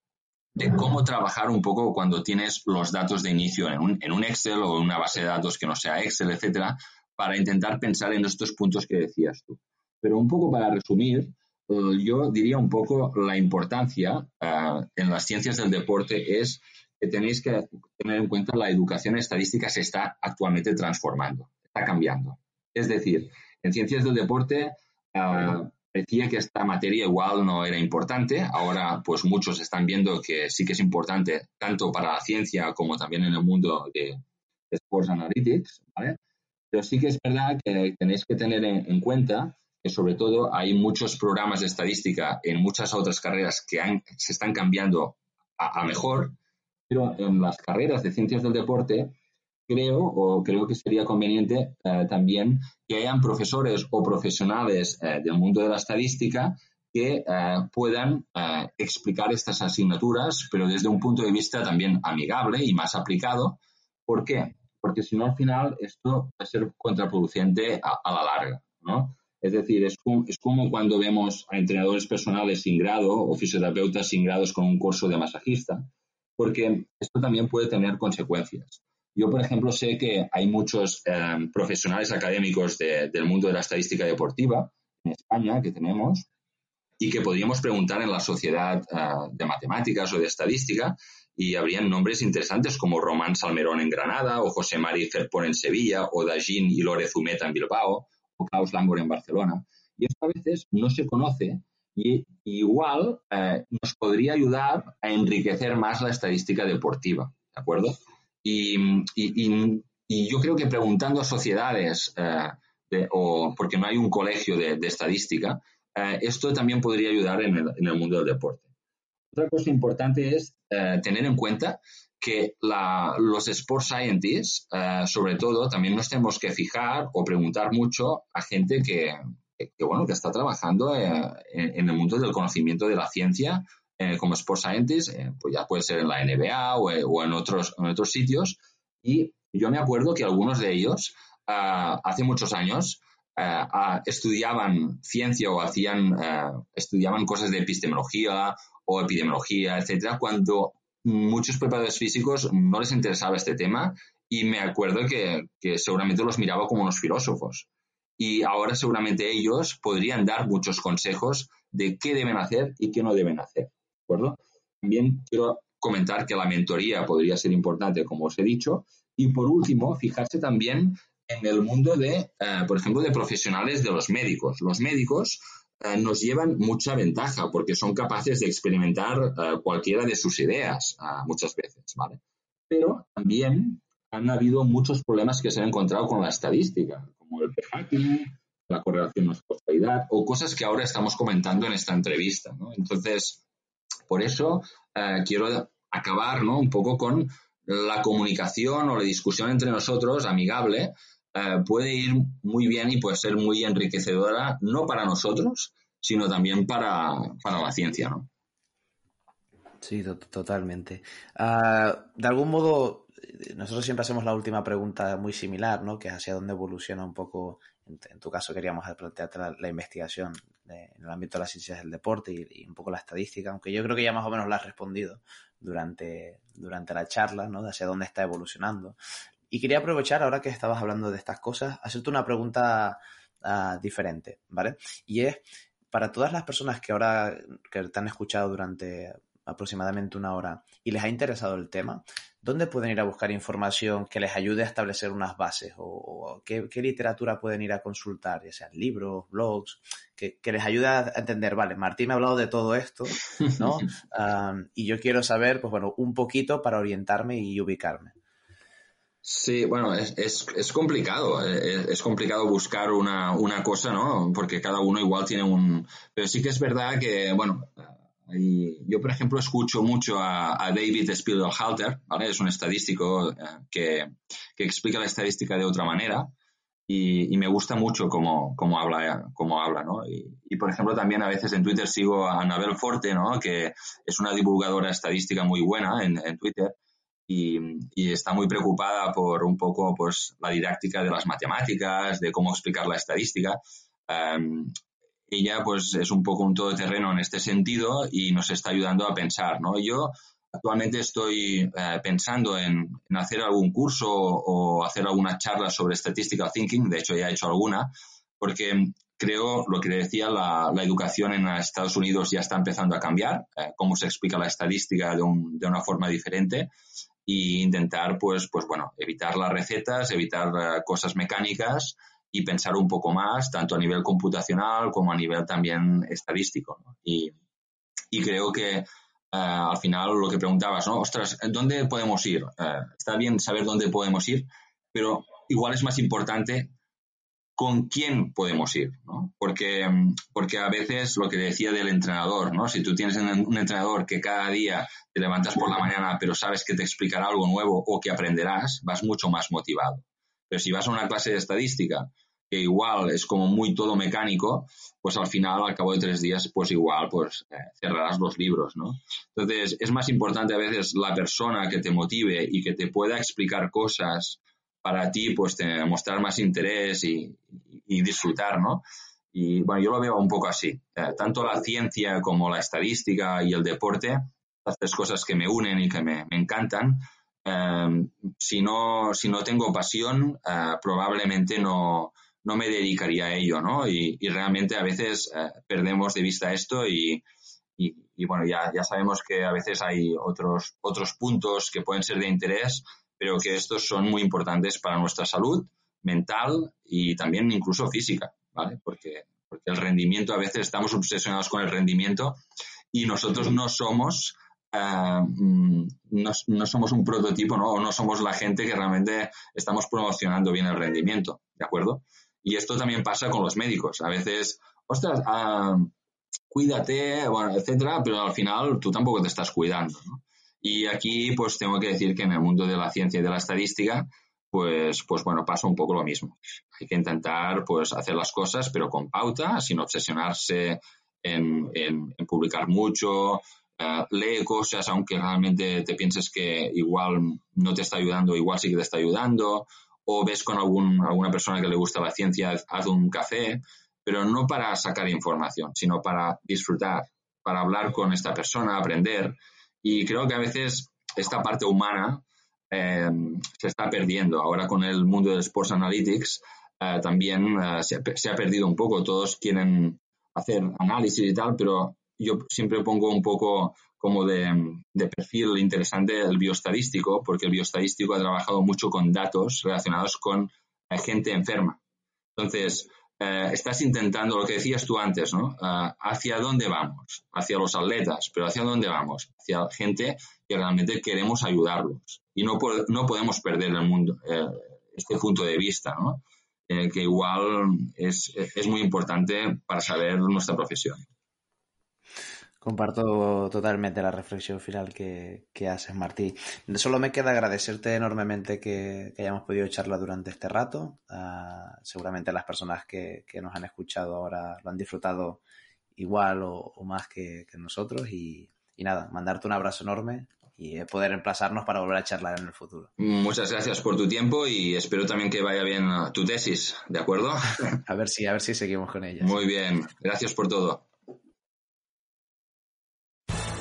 de cómo trabajar un poco cuando tienes los datos de inicio en un, en un Excel o en una base de datos que no sea Excel, etcétera, para intentar pensar en estos puntos que decías tú. Pero un poco para resumir, eh, yo diría un poco la importancia eh, en las ciencias del deporte es que tenéis que tener en cuenta la educación estadística se está actualmente transformando, está cambiando. Es decir, en ciencias del deporte eh, decía que esta materia igual no era importante, ahora pues muchos están viendo que sí que es importante tanto para la ciencia como también en el mundo de Sports Analytics, ¿vale? Pero sí que es verdad que tenéis que tener en, cuenta que sobre todo hay muchos programas de estadística en muchas otras carreras que se están cambiando a, mejor, pero en las carreras de ciencias del deporte creo o creo que sería conveniente eh, también que hayan profesores o profesionales eh, del mundo de la estadística que eh, puedan explicar estas asignaturas, pero desde un punto de vista también amigable y más aplicado. ¿Por qué? porque si no al final esto va a ser contraproducente a, la larga, ¿no? Es decir, es es como, cuando vemos a entrenadores personales sin grado o fisioterapeutas sin grados con un curso de masajista, porque esto también puede tener consecuencias. Yo, por ejemplo, sé que hay muchos eh, profesionales académicos del mundo de la estadística deportiva en España que tenemos y que podríamos preguntar en la sociedad eh, de matemáticas o de estadística y habrían nombres interesantes como Román Salmerón en Granada, o José Mari Ferpón en Sevilla, o Dagin y Lore Zumeta en Bilbao, o Klaus Langor en Barcelona. Y esto a veces no se conoce y igual eh, nos podría ayudar a enriquecer más la estadística deportiva, ¿de acuerdo? Y, yo creo que preguntando a sociedades, eh, o porque no hay un colegio de, estadística, eh, esto también podría ayudar en el mundo del deporte. Otra cosa importante es eh, tener en cuenta que los sports scientists, eh, sobre todo, también nos tenemos que fijar o preguntar mucho a gente que, bueno, que está trabajando eh, en, el mundo del conocimiento de la ciencia como sports scientist, pues ya puede ser en la NBA o, en, otros, en otros sitios. Y yo me acuerdo que algunos de ellos, hace muchos años, estudiaban ciencia o hacían, estudiaban cosas de epistemología o epidemiología, etcétera, cuando muchos preparadores físicos no les interesaba este tema y me acuerdo que, seguramente los miraba como unos filósofos. Y ahora seguramente ellos podrían dar muchos consejos de qué deben hacer y qué no deben hacer. También quiero comentar que la mentoría podría ser importante, como os he dicho. Y por último, fijarse también en el mundo de, eh, por ejemplo, de profesionales de los médicos. Los médicos eh, nos llevan mucha ventaja porque son capaces de experimentar eh, cualquiera de sus ideas muchas veces, ¿vale? Pero también han habido muchos problemas que se han encontrado con la estadística, como el p-hacking, la correlación no causalidad o cosas que ahora estamos comentando en esta entrevista. Entonces, por eso quiero acabar, ¿no? Un poco con la comunicación o la discusión entre nosotros amigable eh, puede ir muy bien y puede ser muy enriquecedora, no para nosotros, sino también para, la ciencia, ¿no? Sí, totalmente. Ah, de algún modo, nosotros siempre hacemos la última pregunta muy similar, ¿no? Que es hacia dónde evoluciona un poco, en, tu caso queríamos plantearte la, investigación en el ámbito de las ciencias del deporte y, un poco la estadística, aunque yo creo que ya más o menos la has respondido durante, durante la charla, ¿no? De hacia dónde está evolucionando. Y quería aprovechar, ahora que estabas hablando de estas cosas, hacerte una pregunta ah, diferente, ¿vale? Y es, para todas las personas que ahora que te han escuchado durante aproximadamente una hora y les ha interesado el tema, ¿dónde pueden ir a buscar información que les ayude a establecer unas bases? ¿O, qué, literatura pueden ir a consultar? Ya sean libros, blogs, que, les ayude a entender, vale, Martín me ha hablado de todo esto, ¿no? y yo quiero saber, pues bueno, un poquito para orientarme y ubicarme. Sí, bueno, es, es, complicado, es, es, complicado buscar una, una, cosa, ¿no? Porque cada uno igual tiene un... Pero sí que es verdad que, bueno, yo, por ejemplo, escucho mucho a, David Spiegel-Halter, ¿vale? Es un estadístico eh, que, que, explica la estadística de otra manera y, y me gusta mucho cómo, cómo, habla, cómo habla, ¿no? Y, y, por ejemplo, también a veces en Twitter sigo a Anabel Forte, ¿no? Que es una divulgadora estadística muy buena en, en Twitter y, y, está muy preocupada por un poco, pues, la didáctica de las matemáticas, de cómo explicar la estadística. Um, ella pues es un poco un todoterreno en este sentido y nos está ayudando a pensar, ¿no? Yo actualmente estoy eh, pensando en, hacer algún curso o hacer alguna charla sobre statistical thinking, de hecho ya he hecho alguna, porque creo, lo que decía, la, educación en Estados Unidos ya está empezando a cambiar, eh, cómo se explica la estadística de, de, una forma diferente e intentar, pues, pues bueno, evitar las recetas, evitar eh, cosas mecánicas y pensar un poco más, tanto a nivel computacional como a nivel también estadístico. Y, creo que eh, al final lo que preguntabas, ¿no? Ostras, ¿dónde podemos ir? Eh, está bien saber dónde podemos ir, pero igual es más importante con quién podemos ir, ¿no? Porque, porque a veces lo que decía del entrenador, ¿no? Si tú tienes un entrenador que cada día te levantas por la mañana, pero sabes que te explicará algo nuevo o que aprenderás, vas mucho más motivado. Pero si vas a una clase de estadística que igual es como muy todo mecánico, pues al final, al cabo de tres días, pues igual, pues eh, cerrarás los libros, ¿no? Entonces, es más importante a veces la persona que te motive y que te pueda explicar cosas para ti, pues te, mostrar más interés y, disfrutar, ¿no? Y bueno, yo lo veo un poco así. Eh, tanto la ciencia como la estadística y el deporte, las tres cosas que me unen y que me, me encantan, Em, si, no, si no tengo pasión, eh, probablemente no, no me dedicaría a ello, ¿no? Y, realmente a veces eh, perdemos de vista esto y, y, bueno, ya, ya sabemos que a veces hay otros, otros puntos que pueden ser de interés, pero que estos son muy importantes para nuestra salud mental y también incluso física, ¿vale? Porque, porque el rendimiento, a veces estamos obsesionados con el rendimiento y nosotros no somos Ah, mm, no, somos un prototipo, ¿no? No somos la gente que realmente estamos promocionando bien el rendimiento, ¿de acuerdo? Y esto también pasa con los médicos. A veces, ostras, ah, cuídate, bueno, etcétera, pero al final tú tampoco te estás cuidando, ¿no? Y aquí, pues tengo que decir que en el mundo de la ciencia y de la estadística, pues, pues bueno, pasa un poco lo mismo. Hay que intentar, pues, hacer las cosas, pero con pauta, sin obsesionarse en, en publicar mucho, uh, lee cosas aunque realmente te pienses que igual no te está ayudando, igual sí que te está ayudando, o ves con algún, alguna persona que le gusta la ciencia, haz un café, pero no para sacar información, sino para disfrutar, para hablar con esta persona, aprender. Y creo que a veces esta parte humana eh, se está perdiendo. Ahora con el mundo de Sports Analytics eh, también eh, se, se, ha perdido un poco. Todos quieren hacer análisis y tal, pero yo siempre pongo un poco como de, perfil interesante el bioestadístico, porque el bioestadístico ha trabajado mucho con datos relacionados con gente enferma. Entonces, eh, estás intentando lo que decías tú antes, ¿no? Eh, ¿Hacia dónde vamos? Hacia los atletas, pero ¿hacia dónde vamos? Hacia gente que realmente queremos ayudarlos. Y no, no podemos perder el mundo, eh, este punto de vista, ¿no? que igual es, es muy importante para saber nuestra profesión. Comparto totalmente la reflexión final que, haces, Martí. Solo me queda agradecerte enormemente que, hayamos podido charlar durante este rato. Ah, seguramente las personas que, nos han escuchado ahora lo han disfrutado igual o, más que, nosotros. Y, nada, mandarte un abrazo enorme y poder emplazarnos para volver a charlar en el futuro. Muchas gracias por tu tiempo y espero también que vaya bien tu tesis, ¿de acuerdo? a ver si, a ver si seguimos con ella. Muy bien, gracias por todo.